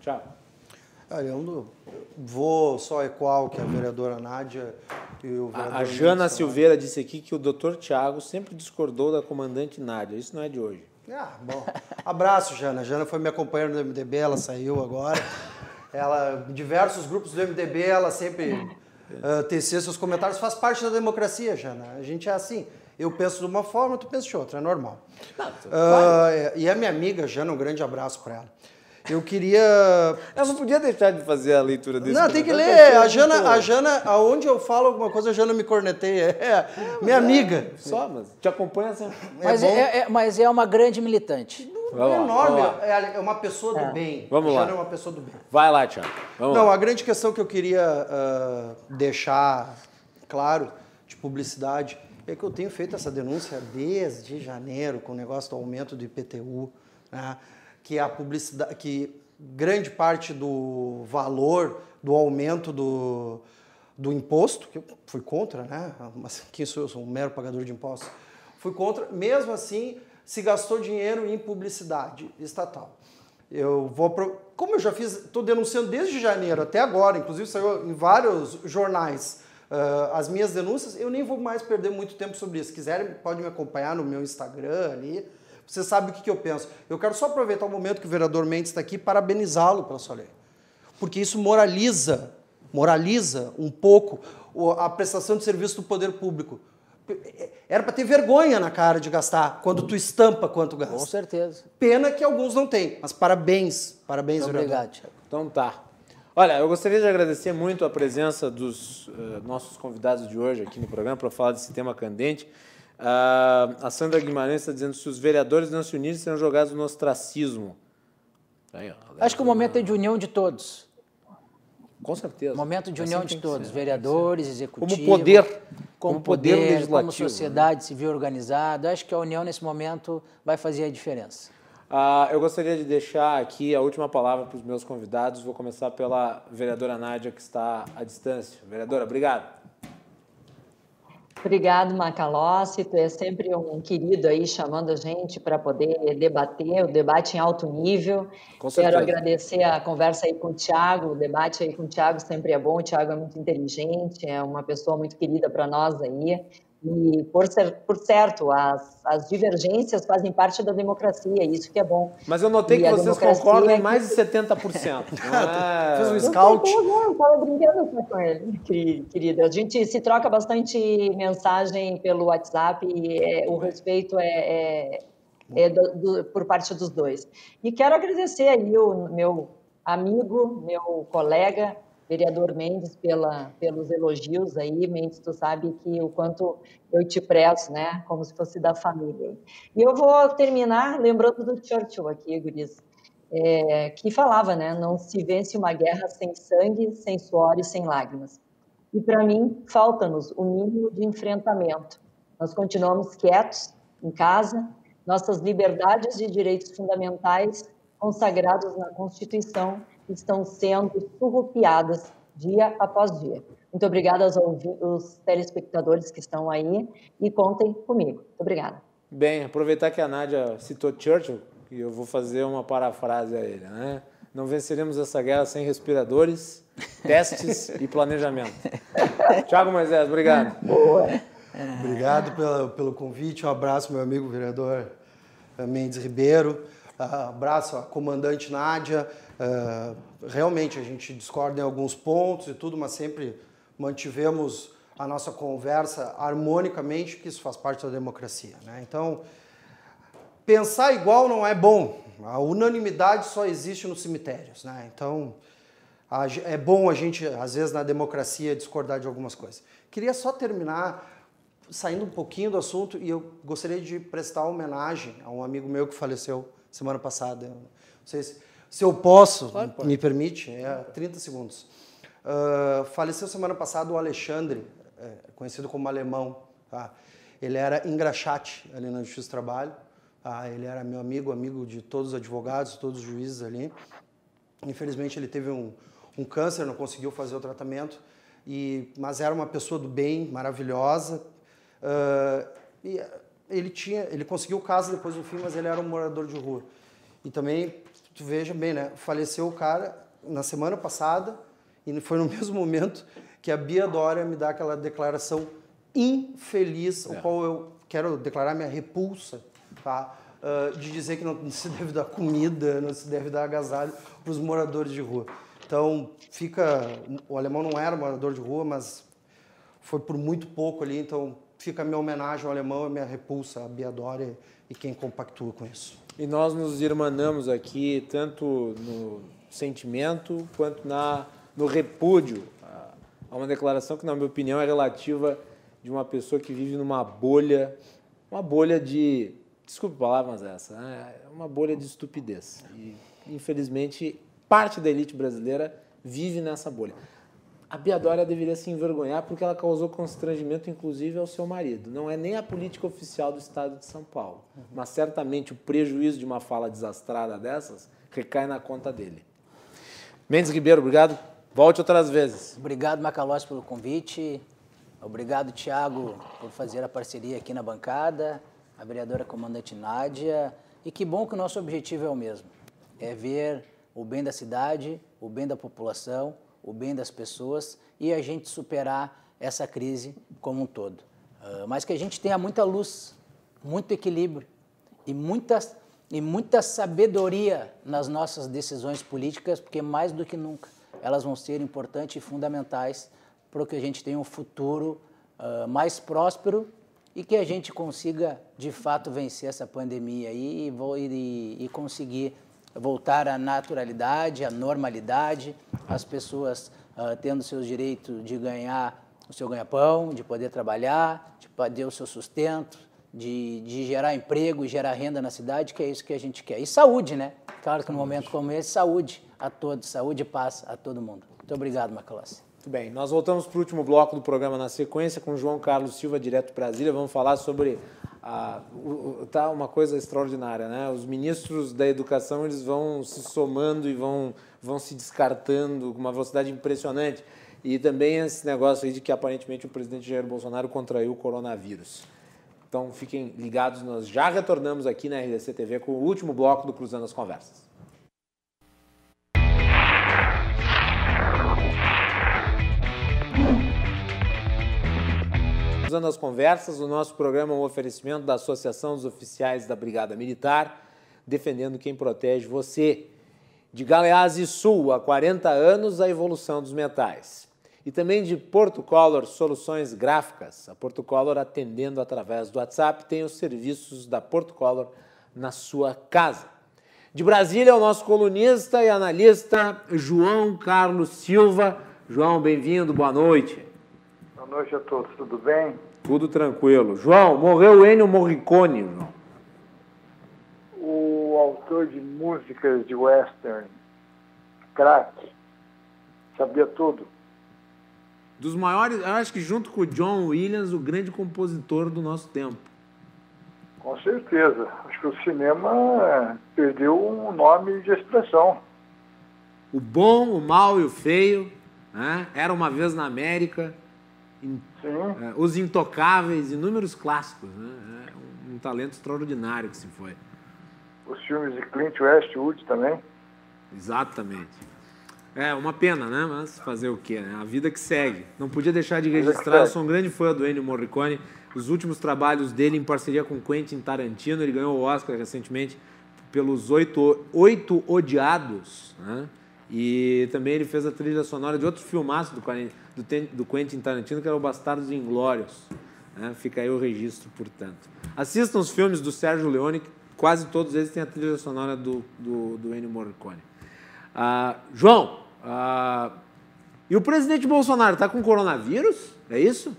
Tchau. Olha, eu não- vou só ecoar o que a vereadora Nádia e o vereador A, a Jana Silveira disse aqui que o Dr. Tiago sempre discordou da comandante Nádia. Isso não é de hoje. Ah, bom. Abraço, Jana. A Jana foi minha companheira no MDB, ela saiu agora. Ela, em diversos grupos do MDB, ela sempre uh, tecia seus comentários. Faz parte da democracia, Jana. A gente é assim. Eu penso de uma forma, tu pensa de outra, é normal. Ah, e a minha amiga, Jana, um grande abraço para ela. Eu queria *laughs* Eu não podia deixar de fazer a leitura desse não, tem que ler. A Jana, a Jana, aonde eu falo alguma coisa, a Jana me corneteia. É, minha amiga. Só, mas te acompanha sempre. Mas bom. é, é- mas é uma grande militante. É Vamos lá, enorme. É é uma pessoa do bem. Vamos lá. É uma pessoa do bem. Vai lá, Tiago. Vamos Não, lá. a grande questão que eu queria ah, deixar claro de publicidade é que eu tenho feito essa denúncia desde janeiro com o negócio do aumento do IPTU, né? que a publicidade, que grande parte do valor do aumento do, do imposto, que eu fui contra, né? Mas quem sou eu? Sou um mero pagador de impostos. Fui contra, mesmo assim, se gastou dinheiro em publicidade estatal. Eu vou pro... Como eu já fiz, estou denunciando desde janeiro até agora, inclusive saiu em vários jornais ah, as minhas denúncias, eu nem vou mais perder muito tempo sobre isso. Se quiserem, pode me acompanhar no meu Instagram ali. Você sabe o que, que eu penso. Eu quero só aproveitar o momento que o vereador Mendes está aqui e parabenizá-lo pela sua lei. Porque isso moraliza, moraliza um pouco a prestação de serviço do poder público. Era para ter vergonha na cara de gastar quando tu estampa quanto gasta. Com certeza. Pena que alguns não têm, mas parabéns, parabéns, Muito vereador. obrigado, Tiago. Então tá. Olha, eu gostaria de agradecer muito a presença dos eh, nossos convidados de hoje aqui no programa para falar desse tema candente. Ah, a Sandra Guimarães está dizendo se os vereadores não se unirem, serão jogados no ostracismo. Aí, ó, Acho que o momento é de união de todos. Com certeza. Momento de Assim união tem de todos, ser. vereativo, executivo. poder, como como poder poder, como legislativo, né? sociedade civil organizada. Acho que a união nesse momento vai fazer a diferença. Ah, eu gostaria de deixar aqui a última palavra para os meus convidados. Vou começar pela vereadora Nádia, que está à distância. Vereadora, obrigado. Obrigado, Macalossi. Tu é sempre um querido aí chamando a gente para poder debater, o debate em alto nível. Com Quero agradecer a conversa aí com o Tiago, o debate aí com o Tiago sempre é bom. O Tiago é muito inteligente, é uma pessoa muito querida para nós aí. E, por, ser, por certo, as, as divergências fazem parte da democracia, isso que é bom. Mas eu notei E que vocês concordam é em que- mais de 70%. *laughs* Não é... Fez um scout. eu tava brincando com ele, queri- querida. A gente se troca bastante mensagem pelo WhatsApp e é, o respeito é, é- é do- do- por parte dos dois. E quero agradecer aí o meu amigo, meu colega, vereador Mendes, pela, pelos elogios aí. Mendes, tu sabe que o quanto eu te prezo, né? Como se fosse da família. E eu vou terminar lembrando do Churchill aqui, guris é, que falava, né? Não se vence uma guerra sem sangue, sem suor e sem lágrimas. E para mim falta-nos o mínimo de enfrentamento. Nós continuamos quietos em casa, nossas liberdades e direitos fundamentais consagrados na Constituição estão sendo surrupiadas dia após dia. Muito obrigada aos ouvi- os telespectadores que estão aí e contem comigo. Muito obrigada. Bem, aproveitar que a Nádia citou Churchill, e eu vou fazer uma parafrase a ele, né? Não venceremos essa guerra sem respiradores, *laughs* testes e planejamento. Tiago Moisés, obrigado. Obrigado pela, pelo convite. Um abraço, meu amigo vereador eh, Mendes Ribeiro. Ah, abraço à comandante Nádia. Ah, realmente, a gente discorda em alguns pontos e tudo, mas sempre mantivemos a nossa conversa harmonicamente, que isso faz parte da democracia. Né? Então, pensar igual não é bom. A unanimidade só existe nos cemitérios. Né? Então, a é bom a gente, às vezes, na democracia, discordar de algumas coisas. Queria só terminar saindo um pouquinho do assunto, e eu gostaria de prestar homenagem a um amigo meu que faleceu semana passada. Não sei se, se eu posso, claro, me permite, é 30 segundos. Uh, faleceu semana passada o Alexandre, é, conhecido como Alemão. Tá? Ele era engraxate ali na Justiça do Trabalho. Tá? Ele era meu amigo, amigo de todos os advogados, todos os juízes ali. Infelizmente ele teve um, um câncer, não conseguiu fazer o tratamento, e, mas era uma pessoa do bem, maravilhosa. Uh, e ele tinha, ele conseguiu casa depois do fim, mas ele era um morador de rua. E também, tu veja bem, né? Faleceu o cara na semana passada e foi no *laughs* mesmo momento que a Bia Dória me dá aquela declaração infeliz, é. o qual eu quero declarar minha repulsa, tá? Uh, de dizer que não *laughs* se deve dar comida, não se deve dar agasalho para os moradores de rua. Então, fica. O alemão não era morador de rua, mas foi por muito pouco ali, então fica a minha homenagem ao alemão e a minha repulsa à Bia Dória e quem compactua com isso. E nós nos irmanamos aqui, tanto no sentimento quanto na, no repúdio a uma declaração que, na minha opinião, é relativa de uma pessoa que vive numa bolha, uma bolha de. Desculpe a palavra, mas essa, né? uma bolha de estupidez. E, infelizmente, parte da elite brasileira vive nessa bolha. A Bia Dória deveria se envergonhar porque ela causou constrangimento, inclusive, ao seu marido. Não é nem a política oficial do Estado de São Paulo, mas certamente o prejuízo de uma fala desastrada dessas recai na conta dele. Mendes Ribeiro, obrigado. Volte outras vezes. Obrigado, Macalós, pelo convite. Obrigado, Tiago, por fazer a parceria aqui na bancada, a vereadora comandante Nádia. E que bom que o nosso objetivo é o mesmo: é ver o bem da cidade, o bem da população, o bem das pessoas e a gente superar essa crise como um todo. Uh, mas que a gente tenha muita luz, muito equilíbrio e muita, e muita sabedoria nas nossas decisões políticas, porque mais do que nunca elas vão ser importantes e fundamentais para que a gente tenha um futuro uh, mais próspero e que a gente consiga de fato vencer essa pandemia e, e, e conseguir voltar à naturalidade, à normalidade, as pessoas uh, tendo seus direitos de ganhar o seu ganha-pão, de poder trabalhar, de poder o seu sustento, de, de gerar emprego e gerar renda na cidade, que é isso que a gente quer. E saúde, né? Claro que num momento como esse, saúde a todos, saúde e paz a todo mundo. Muito obrigado, Macalossi. Muito bem, nós voltamos para o último bloco do programa na sequência com João Carlos Silva, direto Brasília. Vamos falar sobre a, o, tá uma coisa extraordinária, né? Os ministros da educação eles vão se somando e vão, vão se descartando com uma velocidade impressionante. E também esse negócio aí de que aparentemente o presidente Jair Bolsonaro contraiu o coronavírus. Então fiquem ligados, nós já retornamos aqui na RDC TV com o último bloco do Cruzando as Conversas. Cruzando as Conversas, o nosso programa é um oferecimento da Associação dos Oficiais da Brigada Militar, defendendo quem protege você. De Galeás e Sul, há 40 anos, a evolução dos metais. E também de Porto Color Soluções Gráficas. A Porto Color, atendendo através do WhatsApp, tem os serviços da Porto Color na sua casa. De Brasília, o nosso colunista e analista João Carlos Silva. João, bem-vindo, boa noite. Noite a todos, tudo bem? Tudo tranquilo. João, morreu Ennio Morricone, João. O autor de músicas de western, craque, sabia tudo. Dos maiores, eu acho que junto com o John Williams, o grande compositor do nosso tempo. Com certeza. Acho que o cinema perdeu um nome de expressão. O bom, o mal e o feio. Né? Era uma vez na América. É, os Intocáveis, inúmeros clássicos. Né? É um, um, talento extraordinário que se foi. Os filmes de Clint Westwood também. Exatamente. É uma pena, né? Mas fazer o quê? Né? A vida que segue. Não podia deixar de registrar. Eu sou um grande fã do Ennio Morricone. Os últimos trabalhos dele em parceria com Quentin Tarantino. Ele ganhou o Oscar recentemente pelos Oito, Oito Odiados. Né? E também ele fez a trilha sonora de outro filmaço do, do, Quentin Tarantino, que era o Bastardos Inglórios. Né? Fica aí o registro, portanto. Assistam os filmes do Sérgio Leone, que quase todos eles têm a trilha sonora do, do, do Ennio Morricone. Ah, João, ah, e o presidente Bolsonaro está com coronavírus? É isso?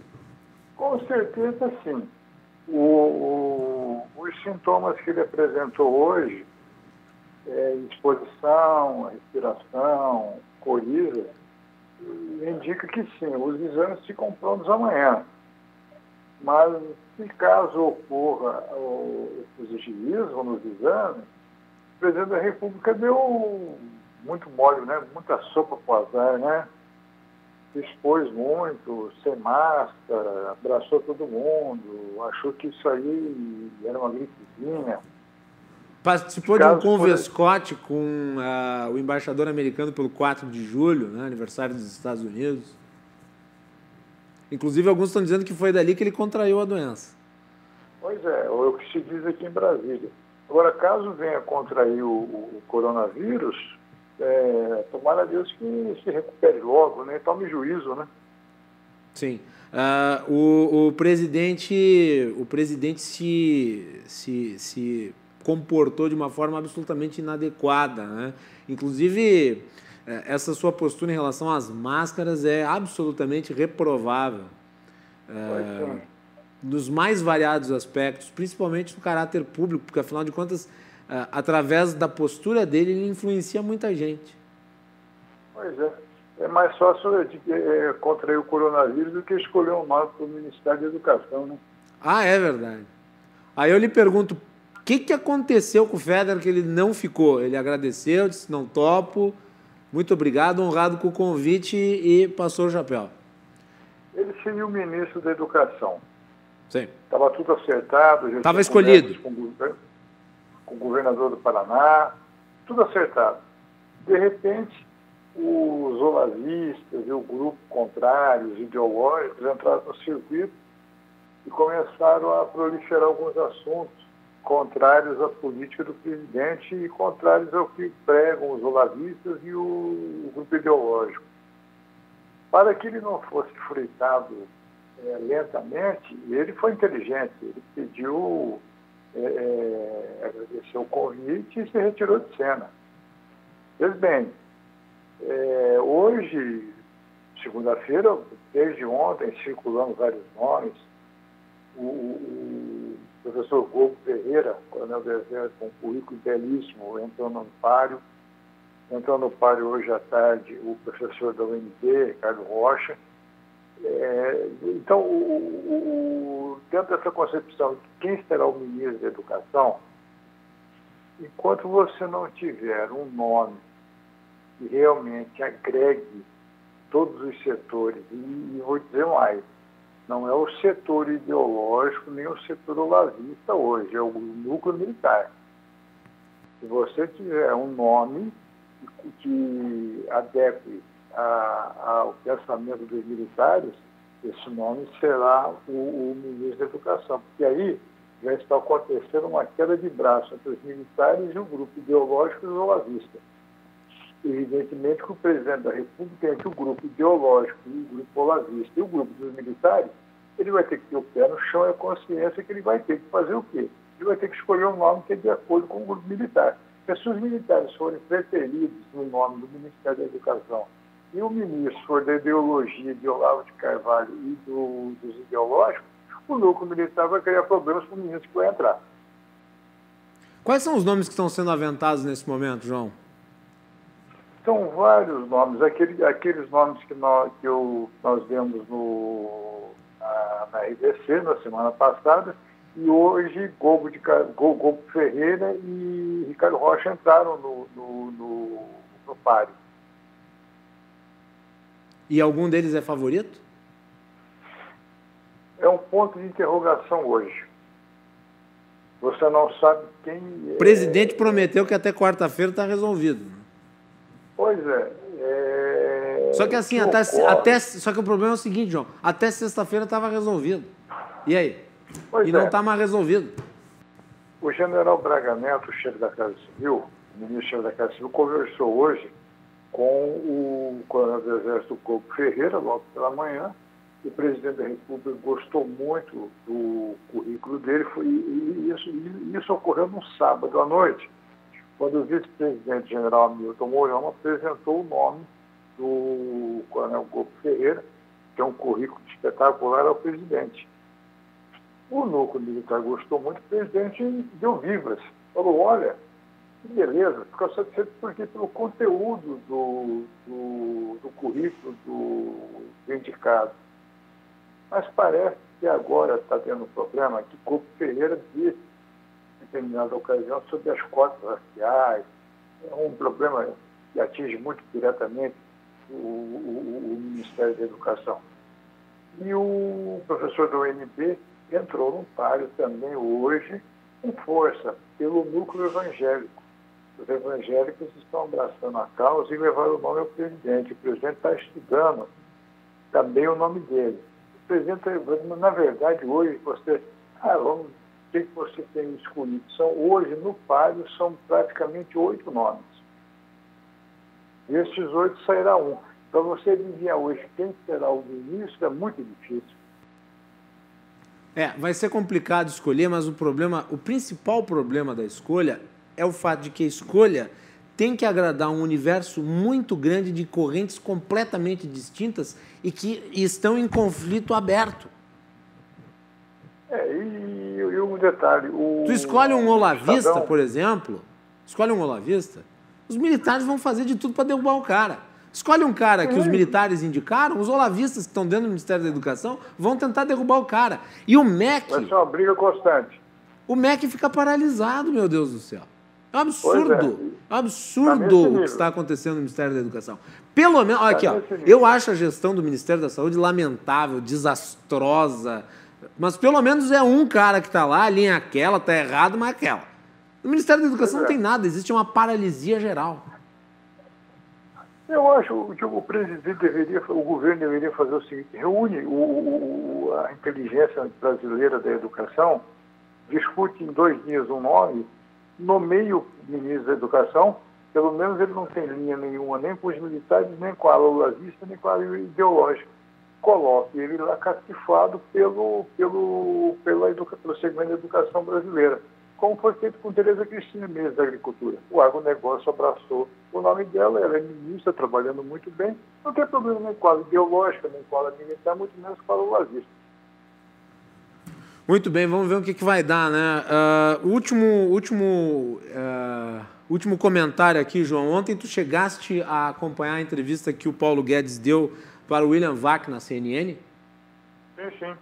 Com certeza, sim. O, o, os sintomas que ele apresentou hoje, é, exposição, respiração, coriza, indica que sim, os exames ficam prontos amanhã. Mas, se caso ocorra o positivismo nos exames, o presidente da República deu muito mole, né? muita sopa para o azar, né? Expôs muito, sem máscara, abraçou todo mundo, achou que isso aí era uma gripezinha. Participou de um convescote com uh, o embaixador americano pelo 4 de julho, né, aniversário dos Estados Unidos. Inclusive, alguns estão dizendo que foi dali que ele contraiu a doença. Pois é, é o que se diz aqui em Brasília. Agora, caso venha contrair o, o coronavírus, é, tomara a Deus que se recupere logo, né? Tome juízo, né? Sim. Uh, o, o, presidente, o presidente se, se, se comportou de uma forma absolutamente inadequada, né? Inclusive, é, essa sua postura em relação às máscaras é absolutamente reprovável. É, nos mais variados aspectos, principalmente no caráter público, porque afinal de contas ah, através da postura dele, ele influencia muita gente. Pois é. É mais fácil de, é, contrair o coronavírus do que escolher um nome para o Ministério da Educação, né? Ah, é verdade. Aí eu lhe pergunto, que, que aconteceu com o Federer que ele não ficou? Ele agradeceu, disse não topo, muito obrigado, honrado com o convite e passou o chapéu. Ele seria o ministro da Educação. Sim. Estava tudo acertado. Estava escolhido. Com com o governador do Paraná, tudo acertado. De repente, os olavistas e o grupo contrário, os ideológicos, entraram no circuito e começaram a proliferar alguns assuntos contrários à política do presidente e contrários ao que pregam os olavistas e o, grupo ideológico. Para que ele não fosse fritado é, lentamente, ele foi inteligente, ele pediu é, é, agradeceu o convite e se retirou de cena. Pois bem, é, hoje, segunda-feira, desde ontem, circulando vários nomes, o, o professor Gogo Ferreira, coronel do Exército, com um currículo belíssimo, entrou no páreo. Entrou no páreo hoje à tarde o professor da UNB, Ricardo Rocha, é, então, o, o, dentro dessa concepção de quem será o ministro da Educação, enquanto você não tiver um nome que realmente agregue todos os setores, e, e vou dizer mais, não é o setor ideológico nem o setor olavista hoje, é o núcleo militar. Se você tiver um nome que, que adeque ao pensamento dos militares, esse nome será o, o, ministro da Educação, porque aí já está acontecendo uma queda de braço entre os militares e o grupo ideológico olavista. Evidentemente que o presidente da República, entre o grupo ideológico o grupo olavista e o grupo dos militares, ele vai ter que ter o pé no chão e a consciência que ele vai ter que fazer o quê? Ele vai ter que escolher um nome que é de acordo com o grupo militar. Se os militares forem preferidos no nome do Ministério da Educação e o ministro for da ideologia de Olavo de Carvalho e do, dos ideológicos, o núcleo militar vai criar problemas para o ministro que vai entrar. Quais são os nomes que estão sendo aventados nesse momento, João? São vários nomes. Aquele, aqueles nomes que nós, que eu, nós vemos no, na, na RDC na semana passada, e hoje Gogo, de, Gogo Ferreira e Ricardo Rocha entraram no, no, no, no páreo. E algum deles é favorito? É um ponto de interrogação hoje. Você não sabe quem. O presidente é... prometeu que até quarta-feira está resolvido. Pois é. é... Só que assim, até, até, Só que o problema é o seguinte, João. Até sexta-feira estava resolvido. E aí? Pois e não está é. mais resolvido. O general Braga Neto, chefe da Casa Civil, ministro da Casa Civil, conversou hoje com o coronel do Exército Coco Ferreira, logo pela manhã. O presidente da República gostou muito do currículo dele, foi, e isso, isso ocorreu no sábado à noite, quando o vice-presidente general Milton Mourão apresentou o nome do coronel Coco Ferreira tem um currículo espetacular ao presidente. O núcleo militar gostou muito, o presidente deu vivas. Falou, olha, que beleza, ficou satisfeito porque pelo conteúdo do, do, do currículo do, do indicado. Mas parece que agora está tendo um problema que Couto Ferreira disse determinada ocasião sobre as cotas raciais. É um problema que atinge muito diretamente o, o, o Ministério da Educação. E o professor do UNB entrou num páreo também hoje com força pelo núcleo evangélico. Os evangélicos estão abraçando a causa e levaram o nome ao presidente. O presidente está estudando também o nome dele. O presidente, na verdade, hoje, você. Ah, vamos, que você tem escolhido? São, hoje, no páreo, são praticamente oito nomes. Desses oito sairá um. Para você adivinhar hoje quem será o ministro é muito difícil. É, vai ser complicado escolher, mas o problema, o principal problema da escolha é o fato de que a escolha tem que agradar um universo muito grande de correntes completamente distintas e que estão em conflito aberto. É, e, e um detalhe. O, tu escolhe um olavista, Estadão... por exemplo, escolhe um olavista, os militares vão fazer de tudo para derrubar o cara. Escolhe um cara que os militares indicaram, os olavistas que estão dentro do Ministério da Educação vão tentar derrubar o cara. E o MEC. Vai ser uma briga constante. O MEC fica paralisado, meu Deus do céu. É um absurdo. É. é um absurdo tá o que está acontecendo no Ministério da Educação. Pelo menos. Olha tá aqui, ó. Eu acho a gestão do Ministério da Saúde lamentável, desastrosa. Mas pelo menos é um cara que está lá, a linha é aquela, está errado, mas é aquela. No Ministério da Educação não tem nada, existe uma paralisia geral. Eu acho que o presidente deveria, o governo deveria fazer o seguinte: reúne o, o, a inteligência brasileira da educação, discute em dois dias um nome, nomeia o ministro da educação, pelo menos ele não tem linha nenhuma, nem com os militares, nem com a ala vista, nem com a ideológica. Coloque ele lá catifado pelo, pelo, pela educa, pelo segmento da educação brasileira como foi feito com Tereza Cristina, ministra da Agricultura. O agronegócio abraçou o nome dela, ela é ministra, trabalhando muito bem, não tem problema nem com a ideológica, nem com a militar, muito menos com a lazista. Muito bem, vamos ver o que, que vai dar, né? Uh, último, último, uh, último comentário aqui, João. Ontem tu chegaste a acompanhar a entrevista que o Paulo Guedes deu para o William Vac na CNN? Sim, sim.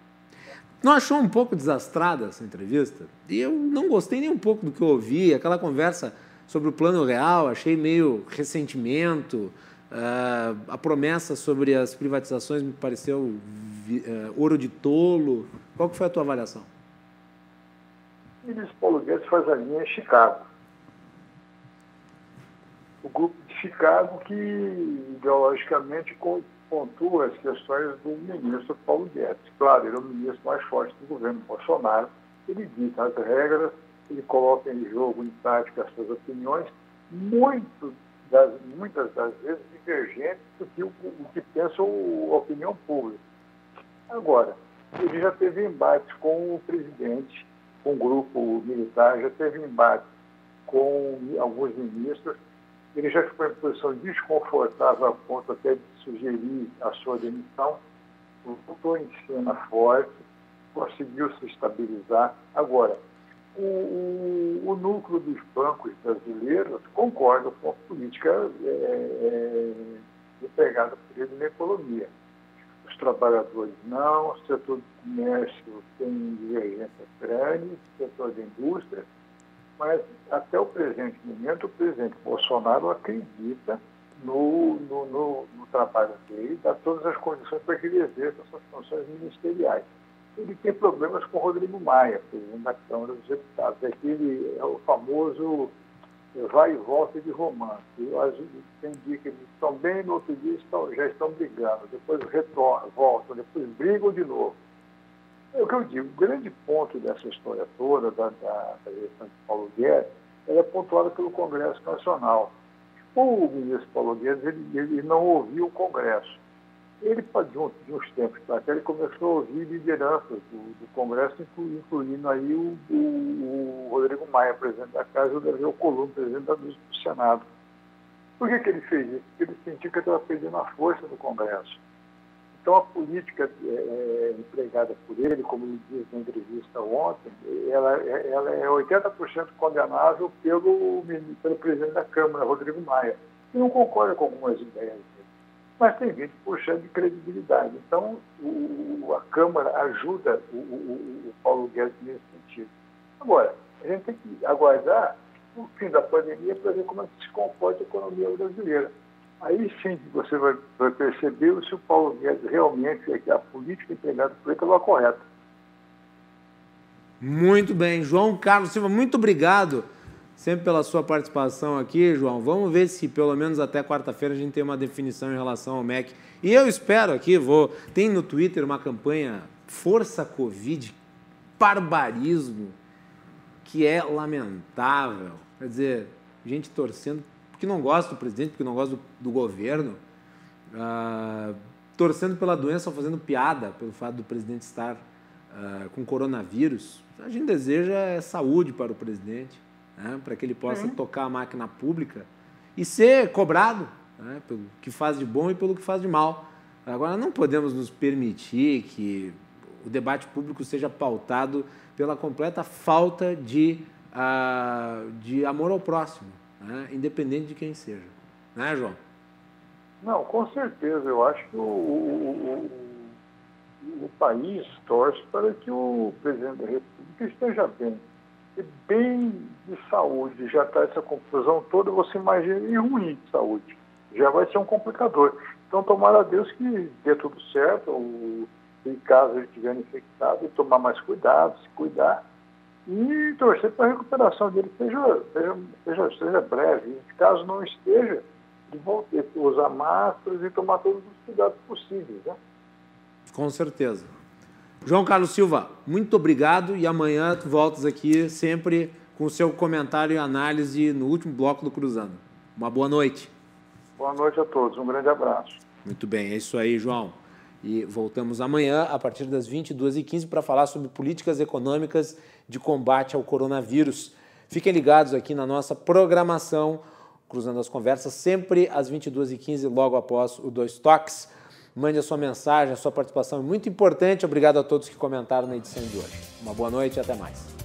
Não achou um pouco desastrada essa entrevista? E eu não gostei nem um pouco do que eu ouvi, aquela conversa sobre o plano real, achei meio ressentimento. Uh, a promessa sobre as privatizações me pareceu uh, ouro de tolo. Qual que foi a tua avaliação? O ministro Paulo Guedes faz a linha Chicago. O grupo de Chicago que ideologicamente pontua as questões do ministro Paulo Guedes. Claro, ele é o ministro mais forte do governo Bolsonaro, ele dita as regras, ele coloca em jogo, em prática, as suas opiniões, muito das, muitas das vezes divergentes do que o, o que pensa a opinião pública. Agora, ele já teve embates com o presidente, com o grupo militar, já teve embates com alguns ministros, ele já ficou em posição desconfortável a ponto até de sugerir a sua demissão, voltou em cena forte, conseguiu se estabilizar. Agora, o, o, o núcleo dos bancos brasileiros concorda com a política é, é, empregada por ele na economia. Os trabalhadores não, o setor do comércio tem divergências grandes, o setor da indústria, mas até o presente momento o presidente Bolsonaro acredita no, no, no, no trabalho dele, dá todas as condições para que ele exerça suas funções ministeriais. Ele tem problemas com o Rodrigo Maia, presidente da Câmara dos Deputados. Aquele é o famoso vai e volta de romance. Tem dia que eles estão bem, no outro dia estão, já estão brigando, depois retornam, voltam, depois brigam de novo. É o que eu digo, o grande ponto dessa história toda, da, da, de Paulo Guedes, ela é pontuada pelo Congresso Nacional. O ministro Paulo Guedes, ele, ele não ouviu o Congresso. Ele, de uns, de uns tempos para cá, ele começou a ouvir lideranças do, do Congresso, incluindo aí o, o, o, Rodrigo Maia, presidente da Casa, e o Davi Alcolumbre, presidente da, do Senado. Por que, que ele fez isso? Porque ele sentiu que estava perdendo a força do Congresso. Então, a política é, é empregada por ele, como ele disse na entrevista ontem, ela, ela é 80% condenável pelo, pelo presidente da Câmara, Rodrigo Maia, que não concorda com algumas ideias dele, mas tem 20% de credibilidade. Então, o, a Câmara ajuda o, o, o Paulo Guedes nesse sentido. Agora, a gente tem que aguardar o fim da pandemia para ver como é que se comporta a economia brasileira. Aí sim você vai, vai perceber se o Paulo Guedes realmente é que a política empregada por ele é a correta. Muito bem. João Carlos Silva, muito obrigado sempre pela sua participação aqui, João. Vamos ver se pelo menos até quarta-feira a gente tem uma definição em relação ao MEC. E eu espero aqui, vou. Tem no Twitter uma campanha Força Covid, barbarismo, que é lamentável. Quer dizer, gente torcendo porque não gosta do presidente, porque não gosta do, do governo, uh, torcendo pela doença ou fazendo piada pelo fato do presidente estar uh, com coronavírus. A gente deseja é saúde para o presidente, né, para que ele possa uhum. tocar a máquina pública e ser cobrado né, pelo que faz de bom e pelo que faz de mal. Agora, não podemos nos permitir que o debate público seja pautado pela completa falta de, uh, de amor ao próximo né? independente de quem seja. Né, João? Não, com certeza. Eu acho que o, o, o, o país torce para que o presidente da República esteja bem. E bem de saúde, já está essa confusão toda, você imagina, e ruim de saúde. Já vai ser um complicador. Então, tomara a Deus que dê tudo certo, ou, em caso ele estiver infectado, tomar mais cuidado, se cuidar e torcer para a recuperação dele seja, seja, seja, seja breve. E, caso não esteja, de voltar, usar máscaras e tomar todos os cuidados possíveis. Né? Com certeza. João Carlos Silva, muito obrigado e amanhã tu voltas aqui sempre com o seu comentário e análise no último bloco do Cruzando. Uma boa noite. Boa noite a todos, um grande abraço. Muito bem, é isso aí, João. E voltamos amanhã, a partir das 22h15, para falar sobre políticas econômicas de combate ao coronavírus. Fiquem ligados aqui na nossa programação, Cruzando as Conversas, sempre às 22h15, logo após o Dois Toques. Mande a sua mensagem, a sua participação é muito importante. Obrigado a todos que comentaram na edição de hoje. Uma boa noite e até mais.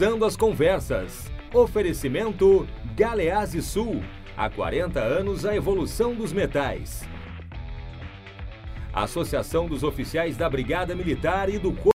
Cruzando as Conversas. Oferecimento Galeazzi Sul. Há 40 anos a evolução dos metais. Associação dos Oficiais da Brigada Militar e do Corpo